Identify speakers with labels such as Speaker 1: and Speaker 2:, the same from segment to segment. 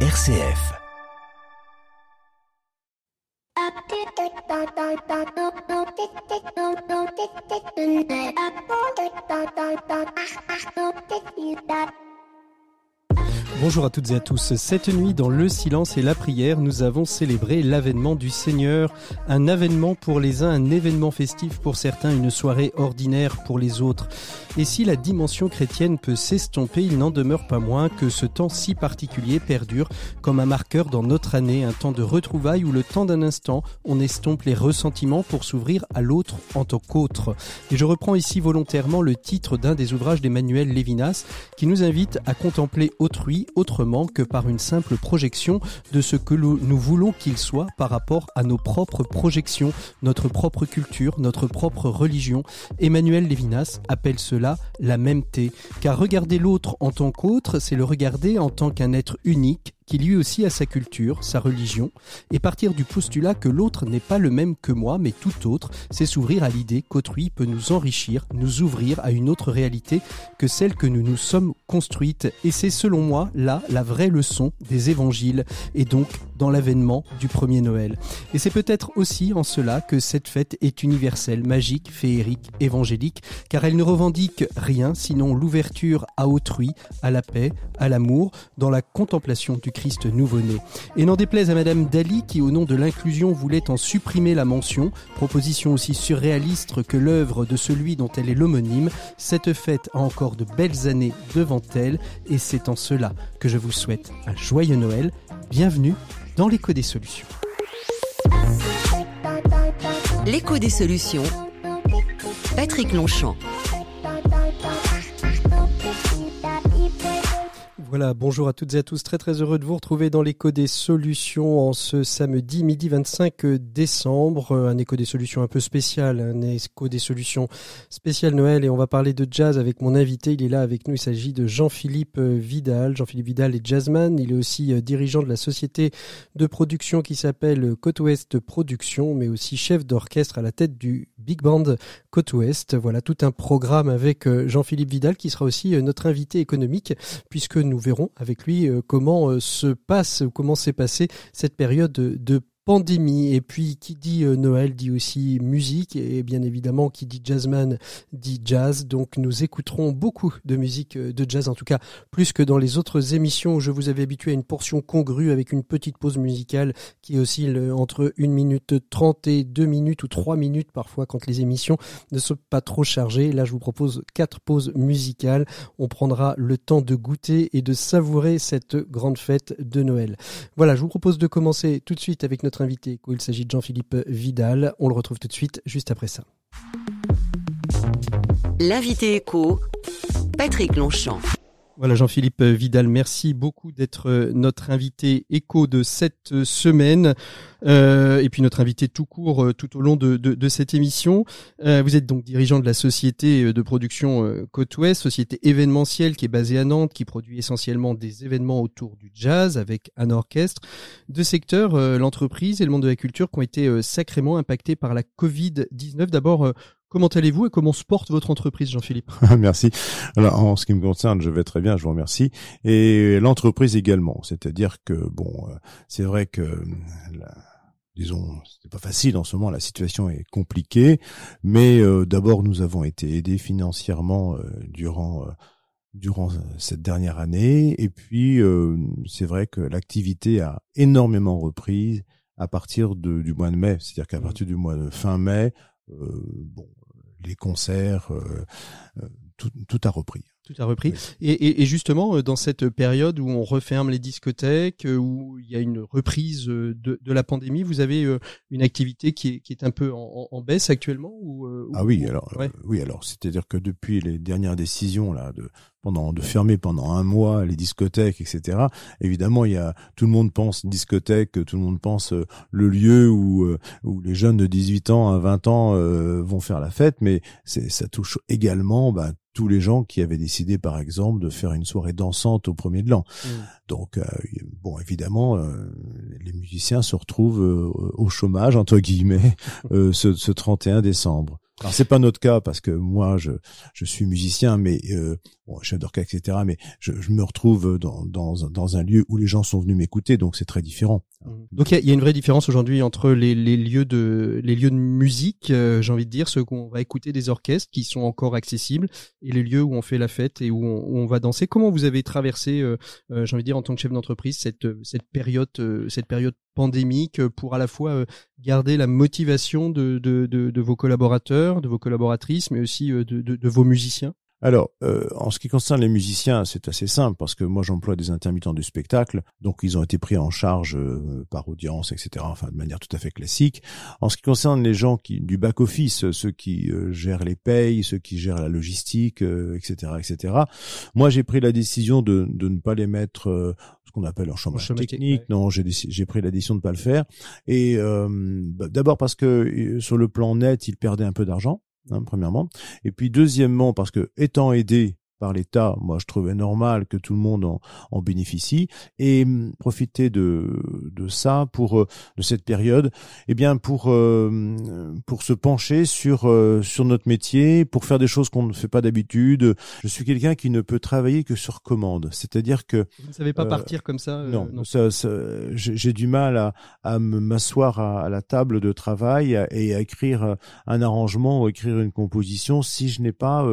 Speaker 1: RCF. Bonjour à toutes et à tous. Cette nuit, dans le silence et la prière, nous avons célébré l'avènement du Seigneur. Un avènement pour les uns, un événement festif pour certains, une soirée ordinaire pour les autres. Et si la dimension chrétienne peut s'estomper, il n'en demeure pas moins que ce temps si particulier perdure comme un marqueur dans notre année, un temps de retrouvailles où le temps d'un instant, on estompe les ressentiments pour s'ouvrir à l'autre en tant qu'autre. Et je reprends ici volontairement le titre d'un des ouvrages d'Emmanuel Lévinas qui nous invite à contempler autrui autrement que par une simple projection de ce que nous voulons qu'il soit par rapport à nos propres projections, notre propre culture, notre propre religion. Emmanuel Lévinas appelle cela la même thé, car regarder l'autre en tant qu'autre, c'est le regarder en tant qu'un être unique, qui lui aussi a sa culture, sa religion, et partir du postulat que l'autre n'est pas le même que moi, mais tout autre, c'est s'ouvrir à l'idée qu'autrui peut nous enrichir, nous ouvrir à une autre réalité que celle que nous nous sommes construites. Et c'est selon moi là la vraie leçon des évangiles, et donc dans l'avènement du premier Noël. Et c'est peut-être aussi en cela que cette fête est universelle, magique, féerique, évangélique, car elle ne revendique rien sinon l'ouverture à autrui, à la paix, à l'amour, dans la contemplation du Christ nouveau-né. Et n'en déplaise à Madame Dali qui, au nom de l'inclusion, voulait en supprimer la mention, proposition aussi surréaliste que l'œuvre de celui dont elle est l'homonyme, cette fête a encore de belles années devant elle et c'est en cela que je vous souhaite un joyeux Noël. Bienvenue dans l'écho des solutions.
Speaker 2: L'écho des solutions. Patrick Longchamp.
Speaker 1: Voilà, bonjour à toutes et à tous, très très heureux de vous retrouver dans l'écho des solutions en ce samedi midi 25 décembre, un écho des solutions un peu spécial, un écho des solutions spécial Noël. Et on va parler de jazz avec mon invité, il est là avec nous, il s'agit de Jean-Philippe Vidal. Jean-Philippe Vidal est jazzman, il est aussi euh, dirigeant de la société de production qui s'appelle Côte Ouest Production, mais aussi chef d'orchestre à la tête du Big Band Côte Ouest. Voilà tout un programme avec euh, Jean-Philippe Vidal qui sera aussi euh, notre invité économique puisque nous verrons avec lui euh, comment se passe ou comment s'est passée cette période de pandémie. Et puis, qui dit euh, Noël dit aussi musique. Et bien évidemment, qui dit jazzman dit jazz. Donc, nous écouterons beaucoup de musique euh, de jazz, en tout cas, plus que dans les autres émissions où je vous avais habitué à une portion congrue avec une petite pause musicale qui oscille euh, entre 1 minute 30 et 2 minutes ou 3 minutes parfois quand les émissions ne sont pas trop chargées. Là, je vous propose quatre pauses musicales. On prendra le temps de goûter et de savourer cette grande fête de Noël. Voilà, je vous propose de commencer tout de suite avec notre invité. Il s'agit de Jean-Philippe Vidal. On le retrouve tout de suite, juste après ça.
Speaker 2: L'invité écho, Patrick Longchamp.
Speaker 1: Voilà Jean-Philippe Vidal, merci beaucoup d'être euh, notre invité écho de cette euh, semaine euh, et puis notre invité tout court tout au long de, cette émission. Vous êtes donc dirigeant de la société de production Côte Ouest, société événementielle qui est basée à Nantes, qui produit essentiellement des événements autour du jazz avec un orchestre. Deux secteurs, l'entreprise et le monde de la culture, qui ont été sacrément impactés par la Covid-19. D'abord, Comment allez-vous et comment se porte votre entreprise, Jean-Philippe?
Speaker 3: Merci. Alors, en ce qui me concerne, je vais très bien, je vous remercie. Et l'entreprise également. C'est-à-dire que, bon, c'est vrai que la, disons, c'est pas facile en ce moment, la situation est compliquée, mais euh, d'abord nous avons été aidés financièrement euh, durant euh, durant cette dernière année, et puis c'est vrai que l'activité a énormément repris à partir de, du mois de mai, c'est-à-dire qu'à mmh. partir du mois de fin mai, bon, les concerts, tout, tout a repris.
Speaker 1: Tout a repris. Et, et, justement, euh, dans cette période où on referme les discothèques, euh, où il y a une reprise euh, de, de la pandémie, vous avez une activité qui est, qui est un peu en, en baisse actuellement ou,
Speaker 3: Ah oui, alors oui, alors c'est-à-dire que depuis les dernières décisions là de pendant de fermer pendant un mois les discothèques, etc. Évidemment, il y a tout le monde pense discothèque, tout le monde pense le lieu où où les jeunes de 18 ans à 20 ans vont faire la fête, mais ça touche également bah, tous les gens qui avaient décidé, par exemple, de faire une soirée dansante au premier de l'an. Mm. Donc, euh, bon, évidemment, euh, les musiciens se retrouvent euh, au chômage entre guillemets ce, ce 31 décembre. Alors c'est pas notre cas parce que moi je je suis musicien, mais bon, chef d'orchestre, etc. Mais je, je, me retrouve dans, dans, dans un lieu où les gens sont venus m'écouter, donc c'est très différent.
Speaker 1: Mmh. Donc il y, y a, une vraie différence aujourd'hui entre les, les, lieux de les lieux de musique, euh, j'ai envie de dire, ceux qu'on va écouter des orchestres qui sont encore accessibles, et les lieux où on fait la fête et où on, où on va danser. Comment vous avez traversé, euh, euh, j'ai envie de dire, en tant que chef d'entreprise, cette cette période cette période pandémique pour à la fois garder la motivation de, de, de, de, vos collaborateurs, de vos collaboratrices, mais aussi de, de vos musiciens?
Speaker 3: Alors, euh, en ce qui concerne les musiciens, c'est assez simple parce que moi j'emploie des intermittents du spectacle, donc ils ont été pris en charge euh, par audience, etc. Enfin, de manière tout à fait classique. En ce qui concerne les gens qui du back office, ceux qui euh, gèrent les payes, ceux qui gèrent la logistique, etc., etc. Moi, j'ai pris la décision de, de ne pas les mettre ce qu'on appelle en chômage technique. Non, j'ai j'ai pris la décision de ne pas le faire. Et bah, d'abord parce que sur le plan net, ils perdaient un peu d'argent. Hein, premièrement. Et puis deuxièmement, parce que étant aidé par l'État, moi je trouvais normal que tout le monde en, en bénéficie et hum, profiter de, de ça pour euh, de cette période, eh bien pour euh, pour se pencher sur euh, sur notre métier, pour faire des choses qu'on ne fait pas d'habitude. Je suis quelqu'un qui ne peut travailler que sur commande, c'est-à-dire que
Speaker 1: vous ne savez pas partir comme ça.
Speaker 3: non, non. Ça, ça, j'ai du mal à, à m'asseoir à, à, la table de travail et à écrire un arrangement ou écrire une composition si je n'ai pas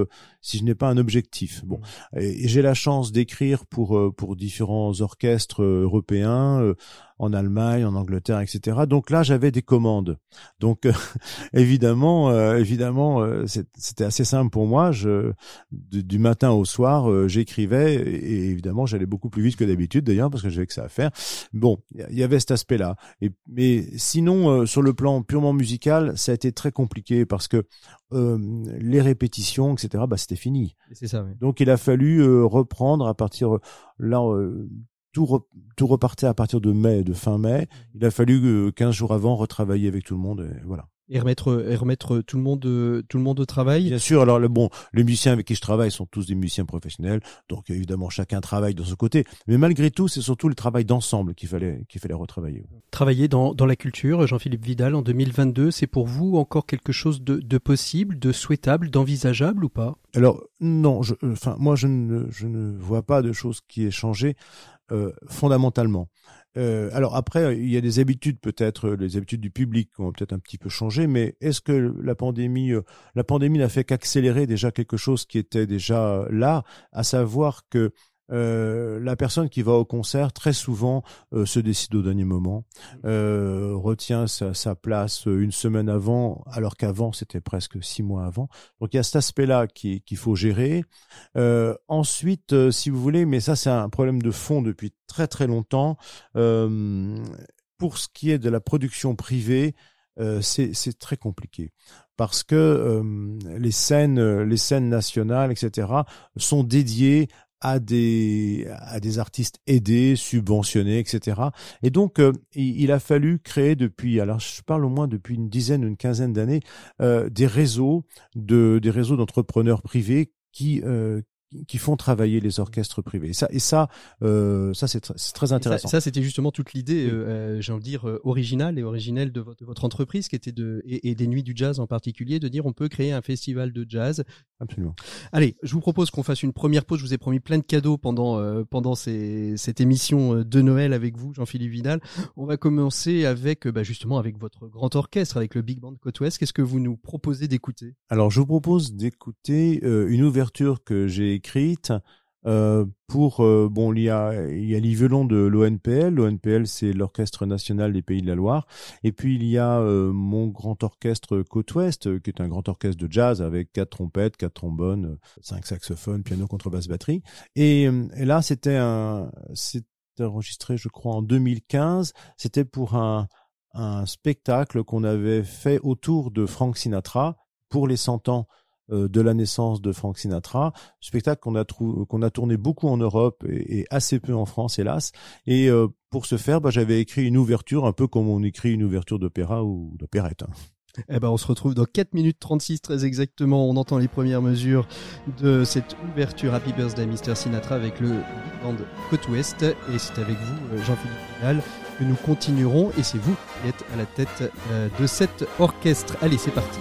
Speaker 3: si je n'ai pas un objectif. Bon, mmh. et, j'ai la chance d'écrire pour euh, pour différents orchestres euh, européens euh, en Allemagne, en Angleterre, etc. Donc là, j'avais des commandes. Donc évidemment, euh, évidemment, euh, c'était assez simple pour moi. Je, du, matin au soir, euh, j'écrivais et, évidemment, j'allais beaucoup plus vite que d'habitude d'ailleurs parce que j'avais que ça à faire. Bon, il y avait cet aspect-là. Et mais sinon, sur le plan purement musical, ça a été très compliqué parce que les répétitions, etc. Bah, c'était fini.
Speaker 1: C'est ça. Oui.
Speaker 3: Donc il a fallu reprendre à partir là tout, tout repartait à partir de mai, de fin mai. Mmh. Il a fallu 15 euh, jours avant retravailler avec tout le monde. Et voilà
Speaker 1: et remettre et remettre tout le monde tout le monde au travail?
Speaker 3: Bien sûr. Alors le bon, les musiciens avec qui je travaille sont tous des musiciens professionnels, donc évidemment chacun travaille de son côté. Mais malgré tout, c'est surtout le travail d'ensemble qu'il fallait qu'il fallait retravailler.
Speaker 1: Travailler dans dans la culture, Jean-Philippe Vidal, en 2022, c'est pour vous encore quelque chose de, de possible, de souhaitable, d'envisageable ou pas?
Speaker 3: Alors non, je, enfin moi je ne je ne vois pas de choses qui aient changé fondamentalement. Euh, alors après, il y a des habitudes peut-être, les habitudes du public ont peut-être un petit peu changé, mais est-ce que la pandémie, euh, la pandémie n'a fait qu'accélérer déjà quelque chose qui était déjà là, à savoir que euh, la personne qui va au concert très souvent euh, se décide au dernier moment, euh, retient sa, sa, place une semaine avant, alors qu'avant c'était presque six mois avant. Donc il y a cet aspect-là qu'il faut gérer. ensuite, si vous voulez, mais ça c'est un problème de fond depuis très très longtemps. pour ce qui est de la production privée, c'est très compliqué parce que les scènes, les scènes nationales, etc., sont dédiées à des à des artistes aidés, subventionnés, etc. Et donc euh, il, a fallu créer depuis, alors je parle au moins depuis une dizaine, une quinzaine d'années, euh, des réseaux de des réseaux d'entrepreneurs privés qui euh, qui font travailler les orchestres privés. Et ça, et ça, euh, ça c'est très intéressant.
Speaker 1: Ça, c'était justement toute l'idée, euh, euh, j'ai envie de dire, euh, originale et originelle de votre, de votre, entreprise, qui était de et, et, des nuits du jazz en particulier, de dire on peut créer un festival de jazz.
Speaker 3: Absolument.
Speaker 1: Allez, je vous propose qu'on fasse une première pause. Je vous ai promis plein de cadeaux pendant euh, pendant ces, cette émission de Noël avec vous, Jean-Philippe Vidal. On va commencer avec bah, justement avec votre grand orchestre, avec le Big Band Côte Ouest. Qu'est-ce que vous nous proposez d'écouter?
Speaker 3: Alors, je vous propose d'écouter une ouverture que j'ai écrite euh, pour euh, bon il y a il y a l'Yvelon de l'ONPL l'ONPL c'est l'orchestre national des Pays de la Loire. Et puis il y a euh, mon grand orchestre Côte Ouest qui est un grand orchestre de jazz avec quatre trompettes quatre trombones cinq saxophones piano contrebasse batterie. Et, là c'était un c'est enregistré je crois en 2015 c'était pour un un spectacle qu'on avait fait autour de Frank Sinatra pour les 100 ans de la naissance de Frank Sinatra, spectacle qu'on a, a tourné beaucoup en Europe et, assez peu en France, hélas. Et euh, pour ce faire, bah, j'avais écrit une ouverture, un peu comme on écrit une ouverture d'opéra ou d'opérette. Hein.
Speaker 1: Eh ben, on se retrouve dans 4 minutes 36 très exactement. On entend les premières mesures de cette ouverture Happy Birthday Mr. Sinatra avec le band Côte Ouest. Et c'est avec vous, euh, Jean-Philippe Vidal, que nous continuerons. Et c'est vous qui êtes à la tête de cet orchestre. Allez, c'est parti.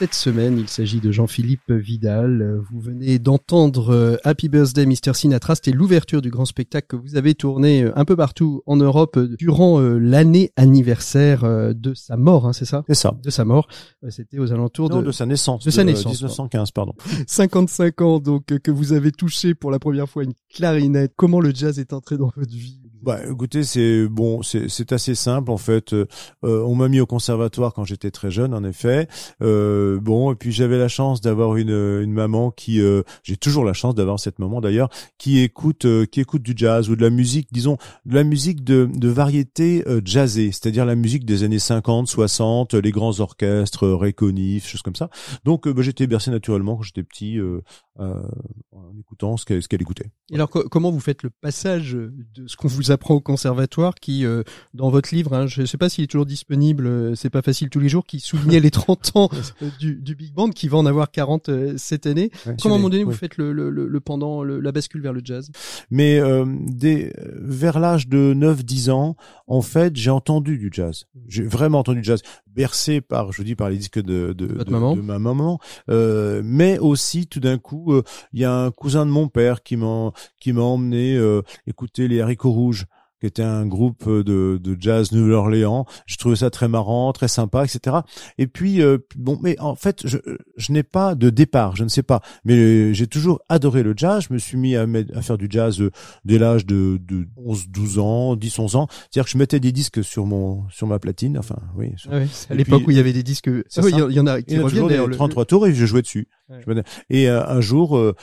Speaker 1: Cette semaine. Il s'agit de Jean-Philippe Vidal. Vous venez d'entendre euh, Happy Birthday Mr. Sinatra. C'était l'ouverture du grand spectacle que vous avez tourné euh, un peu partout en Europe euh, durant l'année anniversaire de sa mort, hein, c'est ça?
Speaker 3: C'est ça.
Speaker 1: De sa mort. C'était aux alentours
Speaker 3: non,
Speaker 1: de...
Speaker 3: de sa naissance.
Speaker 1: De sa naissance.
Speaker 3: 1915, pardon.
Speaker 1: 55 ans donc que vous avez touché pour la première fois une clarinette. Comment le jazz est entré dans votre vie?
Speaker 3: Bah, écoutez, c'est bon, c'est assez simple en fait. Euh, on m'a mis au conservatoire quand j'étais très jeune, en effet. Euh, bon, et puis j'avais la chance d'avoir une, une maman qui, euh, j'ai toujours la chance d'avoir cette maman d'ailleurs, qui écoute, euh, qui écoute du jazz ou de la musique, disons, de la musique de, de variété euh, jazzée, c'est-à-dire la musique des années 50, 60, les grands orchestres, Réconif, choses comme ça. Donc, bah, j'étais bercé naturellement quand j'étais petit en écoutant ce qu'elle ce qu'elle écoutait.
Speaker 1: Et alors, comment vous faites le passage de ce qu'on vous apprend au conservatoire qui, euh, dans votre livre, hein, je ne sais pas s'il est toujours disponible, euh, c'est pas facile tous les jours, qui soulignait les 30 ans euh, du, du, Big Band, qui va en avoir 40 cette année. Comment à un moment donné, vous faites le, le, le pendant, la bascule vers le jazz?
Speaker 3: Mais dès, vers l'âge de 9-10 ans, en fait, j'ai entendu du jazz. J'ai vraiment entendu du jazz, bercé par, je dis, par les disques de, de, de,
Speaker 1: maman.
Speaker 3: de ma maman, mais aussi tout d'un coup, il y a un cousin de mon père qui m'a qui m'a emmené écouter les haricots rouges qui était un groupe de, de jazz Nouvelle-Orléans. Je trouvais ça très marrant, très sympa, etc. Et puis euh, bon, mais en fait, je, je n'ai pas de départ, je ne sais pas, mais j'ai toujours adoré le jazz. Je me suis mis à, à faire du jazz euh, dès l'âge de, de 11, 12 ans, 10, 11 ans. C'est-à-dire que je mettais des disques sur mon sur ma platine. Enfin, oui.
Speaker 1: Ah à l'époque où il y avait des disques, ah oui, il y, en a qui reviennent
Speaker 3: d'ailleurs. 33 tours et je jouais dessus. Et euh, un jour, euh,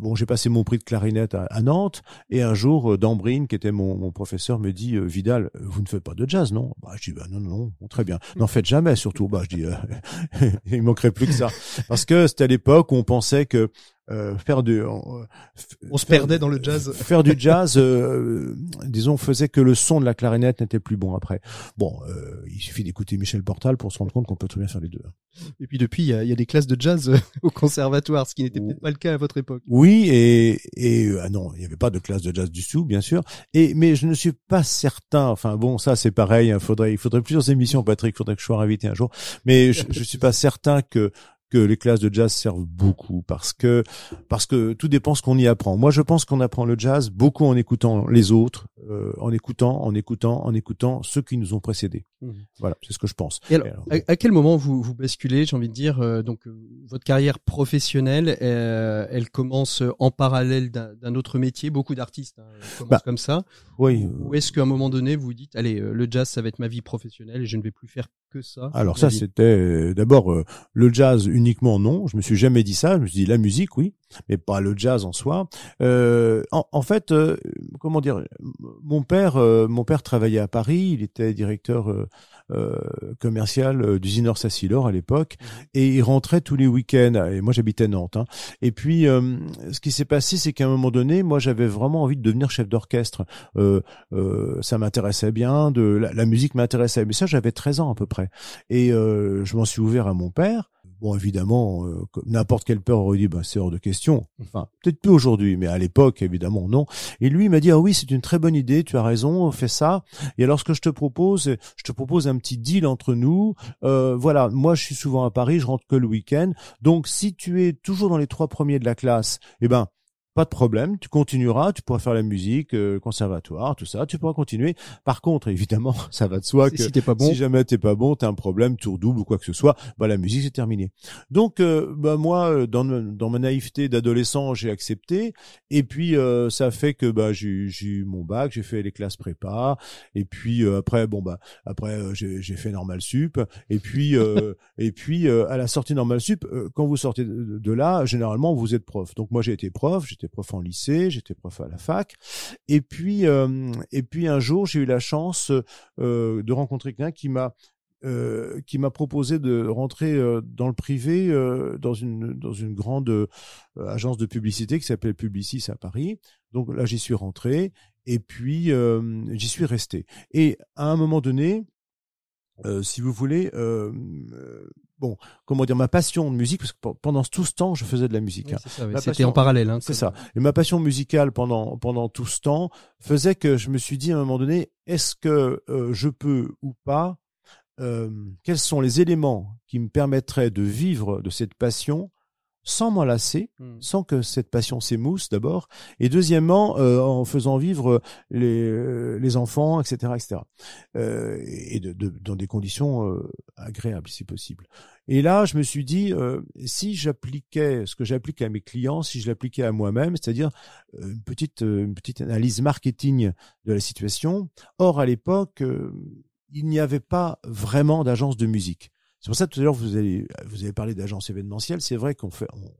Speaker 3: bon, j'ai passé mon prix de clarinette à, à Nantes, et un jour, Dambrine, qui était mon mon professeur me dit euh, Vidal, vous ne faites pas de jazz, non? Bah je dis bah non non, non très bien. N'en faites jamais surtout. Bah je dis euh, il manquerait plus que ça parce que c'était à l'époque où on pensait que euh, faire du,
Speaker 1: on, on se perdait dans le jazz.
Speaker 3: Faire du jazz, euh, disons, faisait que le son de la clarinette n'était plus bon après. Bon, euh, il suffit d'écouter Michel Portal pour se rendre compte qu'on peut très bien faire les deux.
Speaker 1: Et puis depuis, il y a, y a, des classes de jazz au conservatoire, ce qui n'était peut-être pas le cas à votre époque.
Speaker 3: Oui, et, et ah non, il n'y avait pas de classe de jazz du tout, bien sûr. Et mais je ne suis pas certain. Enfin bon, ça c'est pareil. Il hein, faudrait, il faudrait plusieurs émissions, Patrick. Il faudrait que je sois invité un jour. Mais je, je suis pas certain que que les classes de jazz servent beaucoup parce que parce que tout dépend ce qu'on y apprend. Moi, je pense qu'on apprend le jazz beaucoup en écoutant les autres, euh, en écoutant, en écoutant, en écoutant ceux qui nous ont précédés. Mmh. Voilà, c'est ce que je pense.
Speaker 1: Et alors, à, quel moment vous vous basculez J'ai envie de dire, euh, donc euh, votre carrière professionnelle, elle commence en parallèle d'un autre métier? Beaucoup d'artistes hein, commencent bah, comme ça.
Speaker 3: Oui.
Speaker 1: Ou est-ce qu'à un moment donné, vous dites, allez, le jazz, ça va être ma vie professionnelle et je ne vais plus faire que ça
Speaker 3: Alors ça, c'était d'abord le jazz uniquement non. Je me suis jamais dit ça. Je me suis dit la musique, oui, mais pas le jazz en soi. Euh, en, en, fait, euh, comment dire, mon père, euh, mon père travaillait à Paris. Il était directeur euh, euh, commercial d'usineur Sassilor à l'époque, mmh. et il rentrait tous les week-ends. Et moi, j'habitais Nantes. Hein. Et puis, ce qui s'est passé, c'est qu'à un moment donné, moi, j'avais vraiment envie de devenir chef d'orchestre. ça m'intéressait bien, de la, la musique m'intéressait. Mais ça, j'avais 13 ans à peu près, et je m'en suis ouvert à mon père. Bon, évidemment, euh, n'importe quel père aurait dit, bah, c'est hors de question. Enfin, peut-être plus aujourd'hui, mais à l'époque, évidemment, non. Et lui, il m'a dit, ah oui, c'est une très bonne idée, tu as raison, fais ça. Et alors, ce que je te propose, je te propose un petit deal entre nous. Euh, voilà, moi, je suis souvent à Paris, je rentre que le week-end. Donc, si tu es toujours dans les trois premiers de la classe, eh ben, pas de problème, tu continueras, tu pourras faire la musique, euh, conservatoire, tout ça, tu pourras continuer. Par contre, évidemment, ça va de soi que
Speaker 1: si, pas bon.
Speaker 3: si jamais t'es pas bon, t'as un problème, tour double ou quoi que ce soit, bah la musique c'est terminé. Donc, euh, bah moi, euh, dans, dans ma naïveté d'adolescent, j'ai accepté, et puis ça fait que bah j'ai eu mon bac, j'ai fait les classes prépa, et puis après, bon bah après j'ai fait normal sup, et puis et puis à la sortie normal sup, quand vous sortez de, de là, généralement vous êtes prof. Donc moi j'ai été prof, j'étais prof en lycée, j'étais prof à la fac. Et puis, euh, et puis un jour, j'ai eu la chance euh, de rencontrer quelqu'un qui m'a euh, qui m'a proposé de rentrer dans le privé dans une dans une grande agence de publicité qui s'appelle Publicis à Paris. Donc là j'y suis rentré et puis j'y suis resté. Et à un moment donné, si vous voulez, bon, comment dire, ma passion de musique, parce que pendant tout ce temps, je faisais de la musique.
Speaker 1: Hein. C'était en parallèle. Hein,
Speaker 3: c'est ça. Et ma passion musicale pendant pendant tout ce temps faisait que je me suis dit à un moment donné, est-ce que euh, je peux ou pas euh, quels sont les éléments qui me permettraient de vivre de cette passion sans m'enlacer,
Speaker 1: Hmm.
Speaker 3: sans que cette passion s'émousse d'abord, et deuxièmement euh, en faisant vivre les, euh, les enfants, etc., etc., euh, et de, de- dans des conditions euh, agréables si possible. Et là, je me suis dit, euh, si j'appliquais ce que j'applique à mes clients, si je l'appliquais à moi-même, c'est-à-dire euh, une petite une petite analyse marketing de la situation. Or, à l'époque, euh, il n'y avait pas vraiment d'agence de musique. C'est pour ça que tout à l'heure vous avez vous avez parlé d'agence événementielle. C'est vrai qu'on fait on,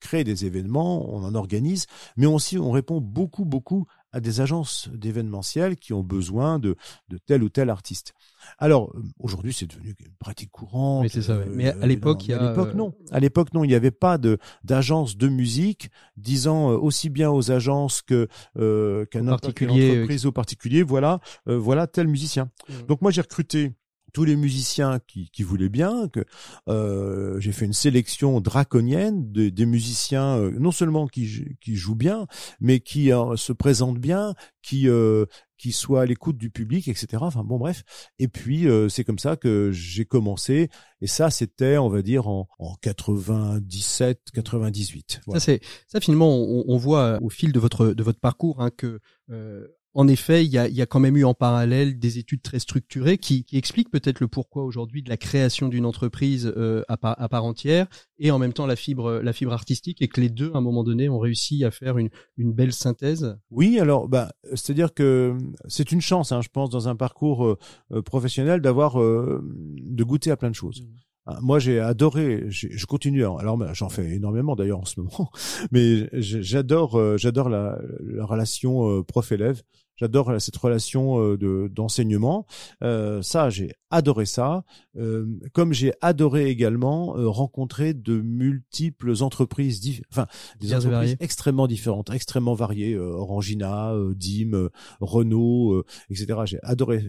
Speaker 3: crée des événements, on en organise, mais aussi on répond beaucoup beaucoup à des agences d'événementiel qui ont besoin de de tel ou tel artiste. Alors euh, aujourd'hui c'est devenu une pratique courante.
Speaker 1: Oui, c'est ça,
Speaker 3: euh,
Speaker 1: Mais à l'époque,
Speaker 3: non,
Speaker 1: il y
Speaker 3: mais
Speaker 1: a,
Speaker 3: à l'époque
Speaker 1: euh,
Speaker 3: non. À l'époque non, il n'y avait pas de d'agence de musique disant euh, aussi bien aux agences que euh, qu'à n'importe quelle entreprise aux particuliers. Voilà, euh, voilà tel musicien.
Speaker 1: Mhm.
Speaker 3: Donc moi j'ai recruté tous les musiciens qui, qui voulaient bien, que euh, j'ai fait une sélection draconienne de- des musiciens euh, non seulement qui, qui jouent bien, mais qui euh, se présentent bien, qui euh, qui soient à l'écoute du public, etc. Enfin bon bref. Et puis euh, c'est comme ça que j'ai commencé. Et ça c'était, on va dire en, en 97, 98. Voilà.
Speaker 1: Ça c'est ça finalement on, on voit au fil de votre de votre parcours hein, que euh, en effet il y a, il y a quand même eu en parallèle des études très structurées qui, qui expliquent peut-être le pourquoi aujourd'hui de la création d'une entreprise euh, à, part, à part entière et en même temps la fibre la fibre artistique et que les deux à un moment donné ont réussi à faire une, une belle synthèse.
Speaker 3: Oui, alors, bah, c'est-à-dire que c'est une chance, hein, je pense, dans un parcours euh, euh, professionnel, d'avoir euh, de goûter à plein de choses. Ah, Moi, j'ai adoré. Je continue. hein, Alors, j'en fais énormément d'ailleurs en ce moment, mais j'adore, euh, j'adore la, la relation euh, prof-élève. J'adore cette relation euh, de d'enseignement. Euh, ça, j'ai adoré ça. Euh, comme j'ai adoré également euh, rencontrer de multiples entreprises, enfin des entreprises
Speaker 1: variées.
Speaker 3: extrêmement différentes, extrêmement variées. euh, Orangina, Dim, Renault, euh, etc. J'ai adoré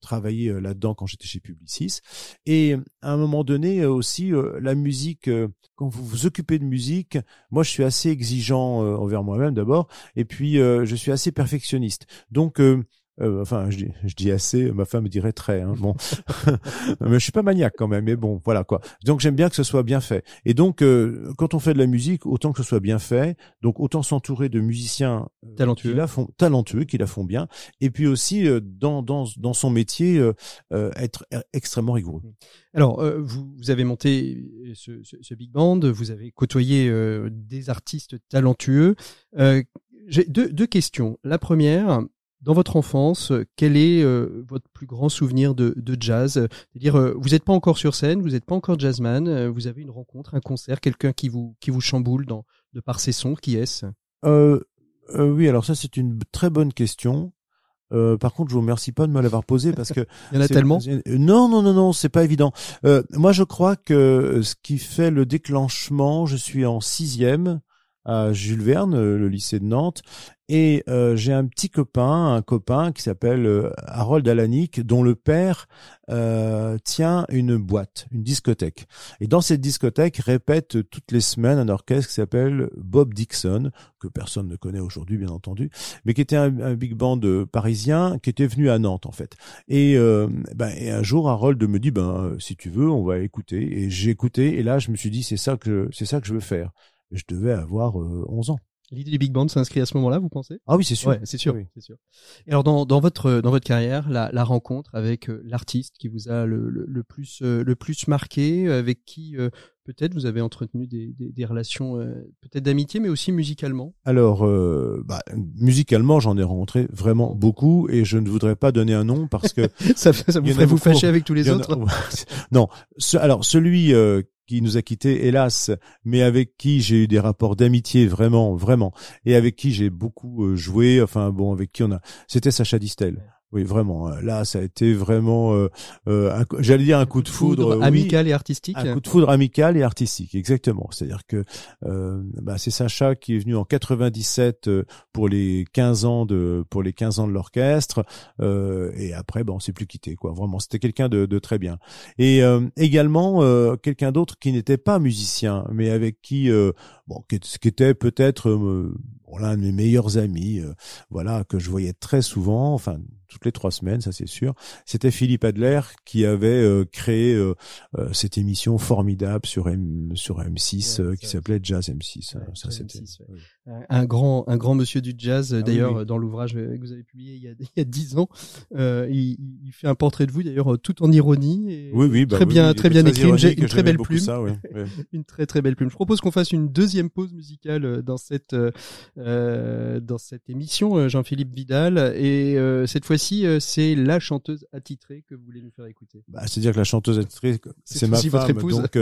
Speaker 3: euh, travailler euh, là-dedans quand j'étais chez Publicis. Et à un moment donné euh, aussi, euh, la musique, euh, quand vous vous occupez de musique, moi je suis assez exigeant euh, envers moi-même d'abord, et puis euh, je suis assez perfectionniste. Donc euh, enfin, je dis, je dis assez, ma femme me dirait très. Hein, bon, mais je suis pas maniaque quand même. Mais bon, voilà quoi. Donc j'aime bien que ce soit bien fait. Et donc, euh, quand on fait de la musique, autant que ce soit bien fait. Donc autant s'entourer de musiciens euh,
Speaker 1: Talentueux.
Speaker 3: qui la font talentueux, qui la font bien. Et puis aussi euh, dans dans dans son métier, euh, euh, être extrêmement rigoureux.
Speaker 1: Alors, euh, vous, vous avez monté ce, ce, ce big band, vous avez côtoyé euh, des artistes talentueux. Euh, J'ai deux, deux questions. La première, dans votre enfance, quel est euh, votre plus grand souvenir de, de jazz? C'est-à-dire, euh, vous n'êtes pas encore sur scène, vous n'êtes pas encore jazzman, euh, vous avez une rencontre, un concert, quelqu'un qui vous qui vous chamboule dans de par ses sons. Qui est-ce?
Speaker 3: Euh, euh, oui, alors ça c'est une très bonne question. Euh, par contre, je vous remercie pas de me l'avoir posée parce que
Speaker 1: Il y en a tellement.
Speaker 3: Non, non, non, non, c'est pas évident. Euh, moi, je crois que ce qui fait le déclenchement, je suis en sixième à Jules Verne, euh, le lycée de Nantes, et euh, j'ai un petit copain, un copain qui s'appelle euh, Harold Alanic, dont le père euh, tient une boîte, une discothèque. Et dans cette discothèque répète toutes les semaines un orchestre qui s'appelle Bob Dixon, que personne ne connaît aujourd'hui, bien entendu, mais qui était un, big band euh, parisien qui était venu à Nantes en fait. Et, euh, ben, et un jour, Harold me dit, ben, si tu veux, on va écouter. Et j'ai écouté, et là, je me suis dit, c'est ça que c'est ça que je veux faire. Je devais avoir euh, 11 ans.
Speaker 1: L'idée du big band s'inscrit à ce moment-là, vous pensez?
Speaker 3: Ah oui, c'est sûr.
Speaker 1: Ouais, c'est sûr,
Speaker 3: Oui.
Speaker 1: c'est sûr. Et alors dans, dans votre dans votre carrière, la, la rencontre avec euh, l'artiste qui vous a le, le, le plus euh, le plus marqué, euh, avec qui euh, peut-être vous avez entretenu des, des, des relations euh, peut-être d'amitié, mais aussi musicalement?
Speaker 3: Alors, euh, bah, musicalement, j'en ai rencontré vraiment beaucoup, et je ne voudrais pas donner un nom parce que
Speaker 1: ça, ça vous ferait vous fâcher avec tous les
Speaker 3: a-
Speaker 1: autres
Speaker 3: non. Ce- alors celui euh, qui nous a quittés, hélas, mais avec qui j'ai eu des rapports d'amitié vraiment, vraiment, et avec qui j'ai beaucoup euh, joué. Enfin bon, avec qui on a, c'était Sacha Distel. Oui, vraiment. euh, Là, ça a été vraiment, euh, euh, j'allais dire un coup de foudre, oui,
Speaker 1: amical et artistique.
Speaker 3: un coup de foudre amical et artistique, exactement. C'est-à-dire que euh, bah, c'est Sacha qui est venu en 97 euh, pour les 15 ans de pour les 15 ans de l'orchestre euh, et après bon, on s'est plus quitté quoi. Vraiment, c'était quelqu'un de, de très bien. Et euh, également euh, quelqu'un d'autre qui n'était pas musicien, mais avec qui euh, bon qui, qui était peut-être euh, bon, l'un de mes meilleurs amis, euh, voilà que je voyais très souvent, enfin toutes les trois semaines, ça c'est sûr. C'était Philippe Adler qui avait créé cette émission formidable sur M sur M6 qui s'appelait Jazz M6. ça c'était
Speaker 1: un grand un grand monsieur du jazz. Ah d'ailleurs, dans l'ouvrage que vous avez publié il y a il y a dix ans, il, il, fait un portrait de vous d'ailleurs tout en ironie. Et
Speaker 3: oui oui,
Speaker 1: bah très bien très bien écrit, une, très belle plume,
Speaker 3: ça, oui,
Speaker 1: une très très belle plume. Je propose qu'on fasse une deuxième pause musicale dans cette euh, dans cette émission, Jean-Philippe Vidal, et cette fois-ci c'est la chanteuse attitrée que vous voulez nous faire écouter.
Speaker 3: Bah, c'est-à-dire que la chanteuse attitrée, c'est ma femme, donc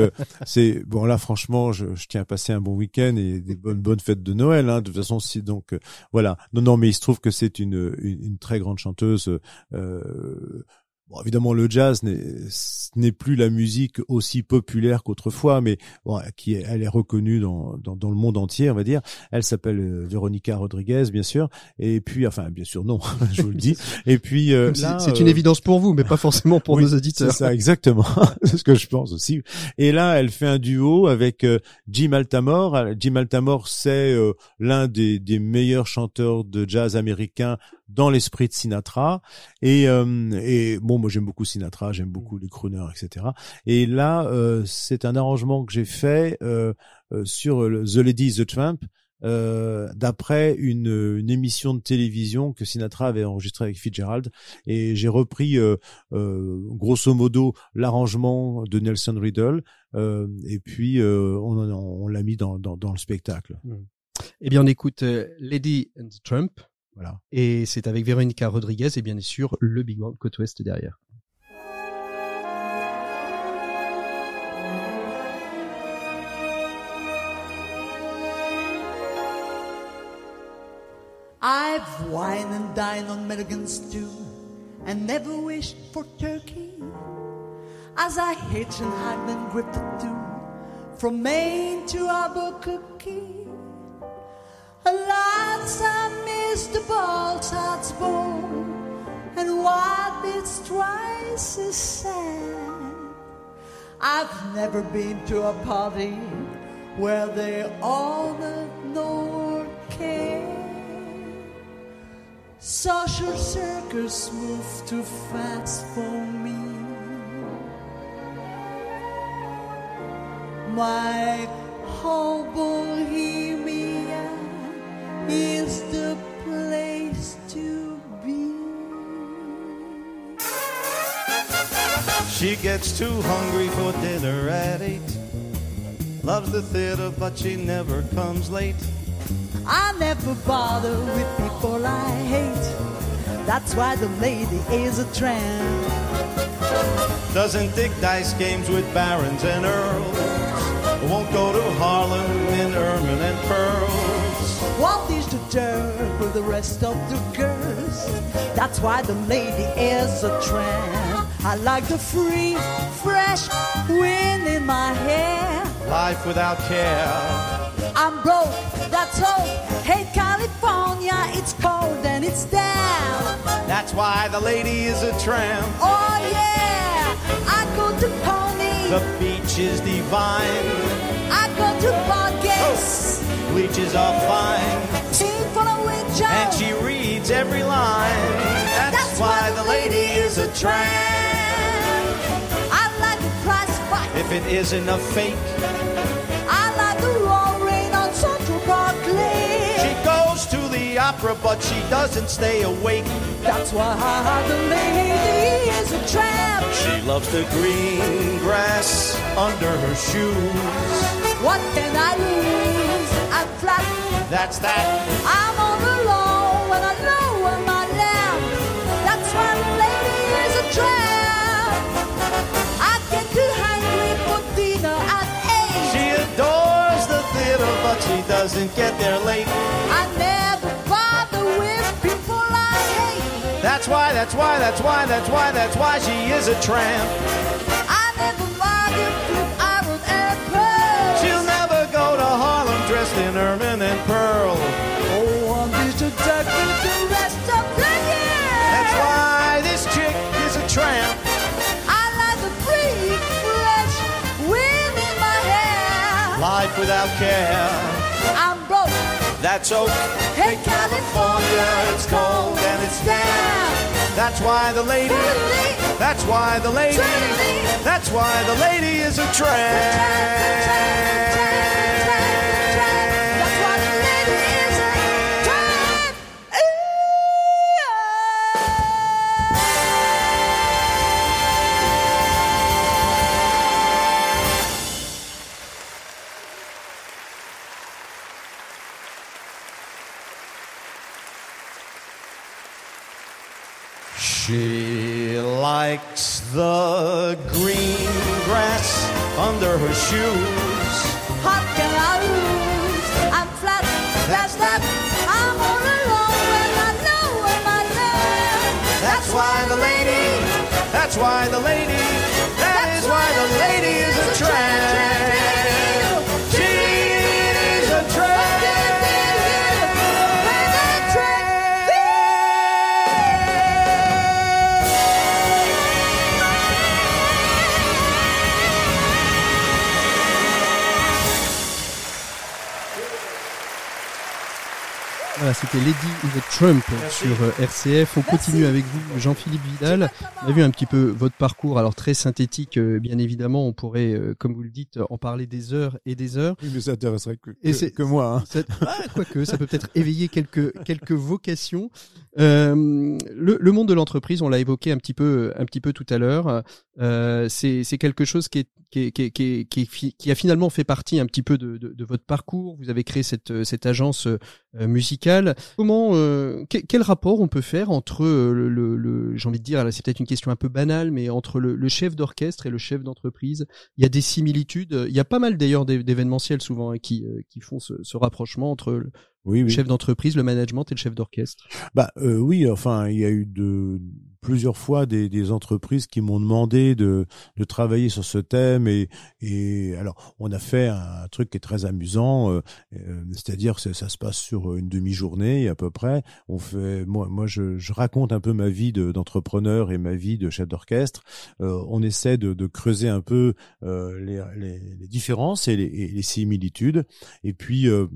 Speaker 3: c'est bon là franchement, je, je, tiens à passer un bon week-end et des bonnes bonnes fêtes de Noël. Hein. De toute façon, si donc voilà, non non, mais il se trouve que c'est une, une, une très grande chanteuse. Euh, Bon, évidemment, le jazz n'est plus la musique aussi populaire qu'autrefois, mais bon, qui est, elle est reconnue dans, dans, dans, le monde entier, on va dire. Elle s'appelle euh, Veronica Rodriguez, bien sûr. Et puis, enfin, bien sûr, non, je vous le dis. Et puis, euh,
Speaker 1: c'est une euh, évidence pour vous, mais pas forcément pour nos auditeurs.
Speaker 3: C'est ça, exactement. c'est ce que je pense aussi. Et là, elle fait un duo avec Jim Altamore. Jim Altamore, c'est l'un des, des meilleurs chanteurs de jazz américains dans l'esprit de Sinatra. Et, euh, et bon, moi j'aime beaucoup Sinatra, j'aime beaucoup mm. les crooners, etc. Et là, euh, c'est un arrangement que j'ai fait euh, euh sur The Lady The Tramp. Euh, d'après une, une, émission de télévision que Sinatra avait enregistrée avec Fitzgerald et j'ai repris euh, grosso modo l'arrangement de Nelson Riddle et puis on, on, l'a mis dans, dans, dans, le spectacle. Mm.
Speaker 1: Eh bien on écoute Lady and Trump voilà. Et c'est avec Véronica Rodriguez et bien sûr le Big Band Côte Ouest derrière.
Speaker 4: I've wine and dined on Milligan stew and never wished for turkey. As I hitch and hide and grip the two from Maine to Albuquerque. Alas, I ball tots bone, and what it's twice as sad. I've never been to a party where they all know or care. Social circus move too fast for me. My whole bohemia is the
Speaker 5: She gets too hungry for dinner at eight. Loves the theater, but she never comes late.
Speaker 4: I never bother with people I hate. That's why the lady is a tramp.
Speaker 5: Doesn't dig dice games with barons and earls. Won't go to Harlem in ermine and pearls.
Speaker 4: Won't teach the jerk with the rest of the girls. That's why the lady is a tramp. I like the free, fresh wind in my hair.
Speaker 5: Life without care.
Speaker 4: I'm broke, that's all. Hey, California, it's cold and it's down.
Speaker 5: That's why the lady is a tramp.
Speaker 4: Oh, yeah, I go to Pony.
Speaker 5: The beach is divine.
Speaker 4: I go to oh, Buckets.
Speaker 5: Oh bleaches are fine. And she reads every line. That's, That's why the lady is a tramp.
Speaker 4: I like the price fight.
Speaker 5: If it isn't a fake.
Speaker 4: I like the roaring on Central Park Lane.
Speaker 5: She goes to the opera, but she doesn't stay awake.
Speaker 4: That's why the lady is a tramp.
Speaker 5: She loves the green grass under her shoes.
Speaker 4: What can I lose? I'm flat.
Speaker 5: That's that.
Speaker 4: I'm on the low and I know where my lamb. That's why the lady is a tramp. I get too hungry for dinner at eight.
Speaker 5: She adores the theater, but she doesn't get there late.
Speaker 4: I never bother with people I hate.
Speaker 5: That's why, that's why, that's why, that's why, that's why she is a tramp.
Speaker 4: I never bother with iron and
Speaker 5: press. She'll never go
Speaker 4: to Harlem dressed in ermine wind in my hair.
Speaker 5: Life without care.
Speaker 4: I'm broke.
Speaker 5: That's that's oak.
Speaker 4: Hey, California,
Speaker 5: it's cold and it's damp. That's why the lady, that's why the lady, that's why the lady is a tramp. She likes the green grass under her shoes.
Speaker 4: Hot calories. I'm flat, that's that. I'm all alone when I know where my love.
Speaker 5: That's why the lady, that's why the lady, that is why the lady
Speaker 1: Voilà, c'était Lady Trump sur euh, RCF. On continue avec vous, Jean-Philippe Vidal. On a vu un petit peu votre parcours, alors très synthétique, euh, bien évidemment. On pourrait, euh, comme vous le dites, en parler des heures et des heures.
Speaker 3: Oui, mais ça intéresserait que,
Speaker 1: Et
Speaker 3: que, moi. Hein.
Speaker 1: Ça, ah, quoique, ça peut peut-être éveiller quelques quelques vocations. Euh, le, le monde de l'entreprise, on l'a évoqué un petit peu un petit peu tout à l'heure. Euh, c'est c'est quelque chose qui est qui qui qui qui qui a finalement fait partie un petit peu de, de, de votre parcours. Vous avez créé cette cette agence euh, musicale. Comment euh, que- quel rapport on peut faire entre euh, le, le, le- j'ai envie de dire, c'est peut-être une question un peu banale, mais entre le, le chef d'orchestre et le chef d'entreprise, il y a des similitudes. Il y a pas mal d'ailleurs d'é- d'événementiels souvent hein, qui qui font ce, ce rapprochement entre
Speaker 3: Oui, oui.
Speaker 1: chef d'entreprise, le management et le chef d'orchestre.
Speaker 3: Bah euh, oui, enfin, il y a eu de plusieurs fois des, des entreprises qui m'ont demandé de, de travailler sur ce thème et, et alors on a fait un truc qui est très amusant, euh, euh, c'est-à-dire que ça, ça se passe sur une demi-journée à peu près. On fait, moi, moi je, je raconte un peu ma vie de- d'entrepreneur et ma vie de chef d'orchestre. Euh, on essaie de, de creuser un peu euh, les, les, les différences et les, et les similitudes et puis euh,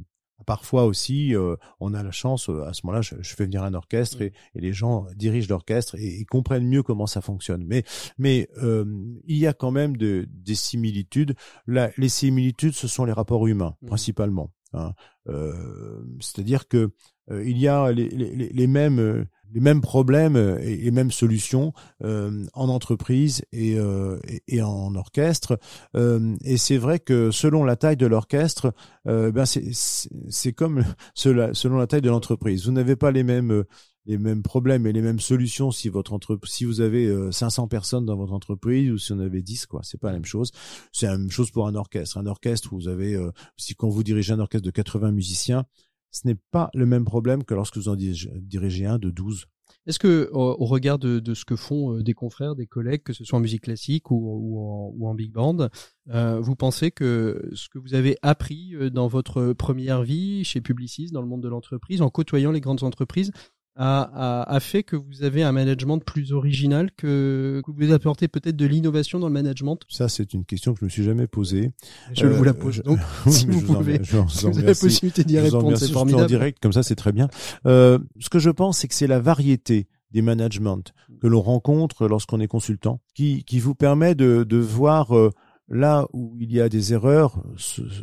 Speaker 3: Parfois aussi, euh, on a la chance, euh, à ce moment-là, je, je fais venir un orchestre et, et les gens dirigent l'orchestre et, et comprennent mieux comment ça fonctionne. Mais, mais euh, il y a quand même de, des similitudes. Les similitudes, ce sont les rapports humains,
Speaker 1: Mhm.
Speaker 3: principalement. hein. Euh, C'est-à-dire que euh, il y a les, les, les- les mêmes euh, les mêmes problèmes euh, et les mêmes solutions euh, en entreprise et, euh, et, en orchestre. Euh, et c'est vrai que selon la taille de l'orchestre, euh, ben c'est comme cela- selon la taille de l'entreprise. Vous n'avez pas les mêmes euh, les mêmes problèmes et les mêmes solutions si votre entreprise si vous avez euh, 500 personnes dans votre entreprise ou si on avait 10 quoi c'est pas la même chose c'est la même chose pour un orchestre un orchestre vous avez euh, si quand vous dirigez un orchestre de 80 musiciens ce n'est pas le même problème que lorsque vous en dirigez, un de 12
Speaker 1: Est-ce que, au, au regard de, ce que font euh, des confrères, des collègues, que ce soit en musique classique ou, en, big band, euh, vous pensez que ce que vous avez appris euh, dans votre première vie chez Publicis, dans le monde de l'entreprise, en côtoyant les grandes entreprises, a, a, a fait que vous avez un management plus original, que, que vous apportez peut-être de l'innovation dans le management?
Speaker 3: Ça c'est une question que je me suis jamais posée
Speaker 1: Je
Speaker 3: Euh,
Speaker 1: vous la pose.
Speaker 3: je-
Speaker 1: Donc, si vous pouvez,
Speaker 3: vous en
Speaker 1: si vous avez la possibilité d'y répondre, c'est
Speaker 3: surtout en
Speaker 1: formidable.
Speaker 3: direct, comme ça, c'est très bien. Euh, ce que je pense, c'est que c'est la variété des managements que l'on rencontre lorsqu'on est consultant, qui, qui vous permet de, de voir euh, là où il y a des erreurs, ce- ce-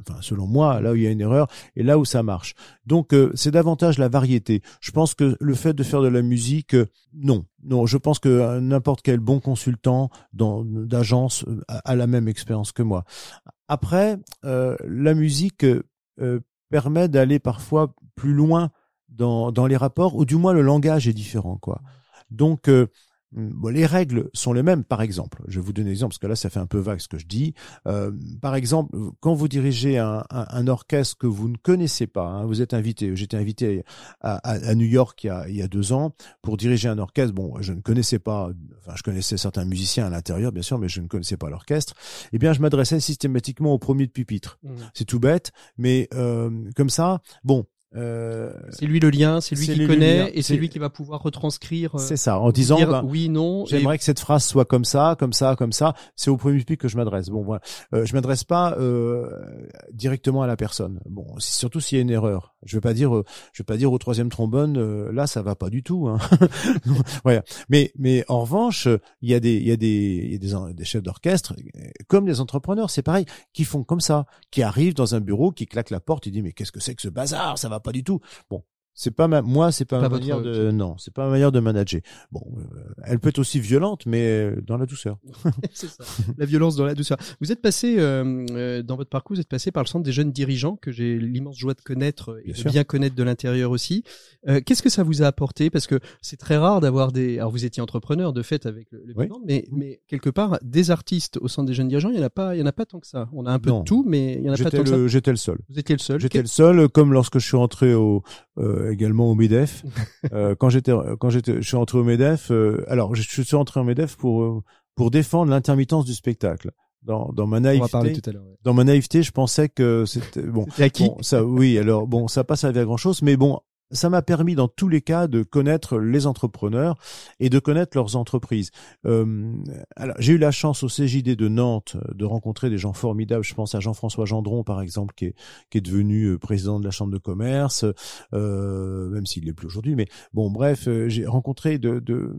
Speaker 3: enfin selon moi, là où il y a une erreur, et là où ça marche. Donc euh, c'est davantage la variété. Je pense que le fait de faire de la musique, euh, non, non. Je pense que euh, n'importe quel bon consultant d'agence euh, a, la même expérience que moi. Après, euh, la musique permet d'aller parfois plus loin dans, dans les rapports, ou du moins le langage est différent, quoi. Donc, bon, les règles sont les mêmes, par exemple. Je vais vous donner un exemple, parce que là, ça fait un peu vague ce que je dis. Euh, par exemple, quand vous dirigez un, un, un orchestre que vous ne connaissez pas, hein, vous êtes invité, j'étais invité à, à, à New York il y, a, il y a deux ans pour diriger un orchestre. Bon, je ne connaissais pas, enfin, je connaissais certains musiciens à l'intérieur, bien sûr, mais je ne connaissais pas l'orchestre. Eh bien, je m'adressais systématiquement au premier de pupitre.
Speaker 1: Mmh.
Speaker 3: C'est tout bête, mais euh, comme ça, bon, euh,
Speaker 1: C'est lui le lien, c'est lui qui
Speaker 3: lui
Speaker 1: connaît et c'est lui qui va pouvoir retranscrire. euh,
Speaker 3: c'est ça, en disant,
Speaker 1: dire
Speaker 3: ben,
Speaker 1: oui, non. et-
Speaker 3: J'aimerais que cette phrase soit comme ça, comme ça, comme ça. C'est au premier public que je m'adresse. Bon, voilà. Euh, je m'adresse pas euh, directement à la personne. Bon, surtout s'il y a une erreur. Je veux pas dire, je veux pas dire au troisième trombone, là, ça va pas du tout. Hein. voilà. Mais, mais en revanche, il y a des, il y a des, il y a des, chefs d'orchestre, comme des entrepreneurs, c'est pareil, qui font comme ça, qui arrivent dans un bureau, qui claquent la porte, ils disent mais qu'est-ce que c'est que ce bazar? Ça va pas du tout. Bon. C'est pas ma, moi, c'est pas,
Speaker 1: Pas
Speaker 3: ma manière de, non, c'est pas ma manière de manager. Bon, euh, elle peut être aussi violente, mais euh, dans la douceur.
Speaker 1: c'est ça. La violence dans la douceur. Vous êtes passé euh, dans votre parcours, vous êtes passé par le centre des jeunes dirigeants que j'ai l'immense joie de connaître et
Speaker 3: Bien
Speaker 1: de
Speaker 3: sûr.
Speaker 1: bien connaître de l'intérieur aussi. Euh, Qu'est-ce que ça vous a apporté? Parce que c'est très rare d'avoir des. Alors vous étiez entrepreneur de fait avec le, le
Speaker 3: Oui.
Speaker 1: Mais mais quelque part des artistes au centre des jeunes dirigeants, il y en a pas, il y en a pas tant que ça. On a un peu
Speaker 3: Non.
Speaker 1: de tout, mais il y en a pas tant que ça.
Speaker 3: j'étais le seul.
Speaker 1: Vous étiez le seul.
Speaker 3: J'étais le seul, comme lorsque je suis entré au, également au Medef. Euh, quand j'étais, quand j'étais, je suis entré au Medef. euh, alors, je, je suis entré au Medef pour euh, pour défendre l'intermittence du spectacle. Dans, dans ma naïveté,
Speaker 1: parler tout à l'heure. ouais.
Speaker 3: dans ma naïveté, je pensais que c'était bon. Bon, ça, oui. Alors, bon, ça n'a pas servi à grand chose, mais bon, ça m'a permis dans tous les cas de connaître les entrepreneurs et de connaître leurs entreprises. Euh, alors, j'ai eu la chance au CJD de Nantes de rencontrer des gens formidables. Je pense à Jean-François Gendron, par exemple, qui est, qui est devenu euh, président de la Chambre de commerce, euh, même s'il l'est plus aujourd'hui. Mais bon, bref, euh, j'ai rencontré de, de,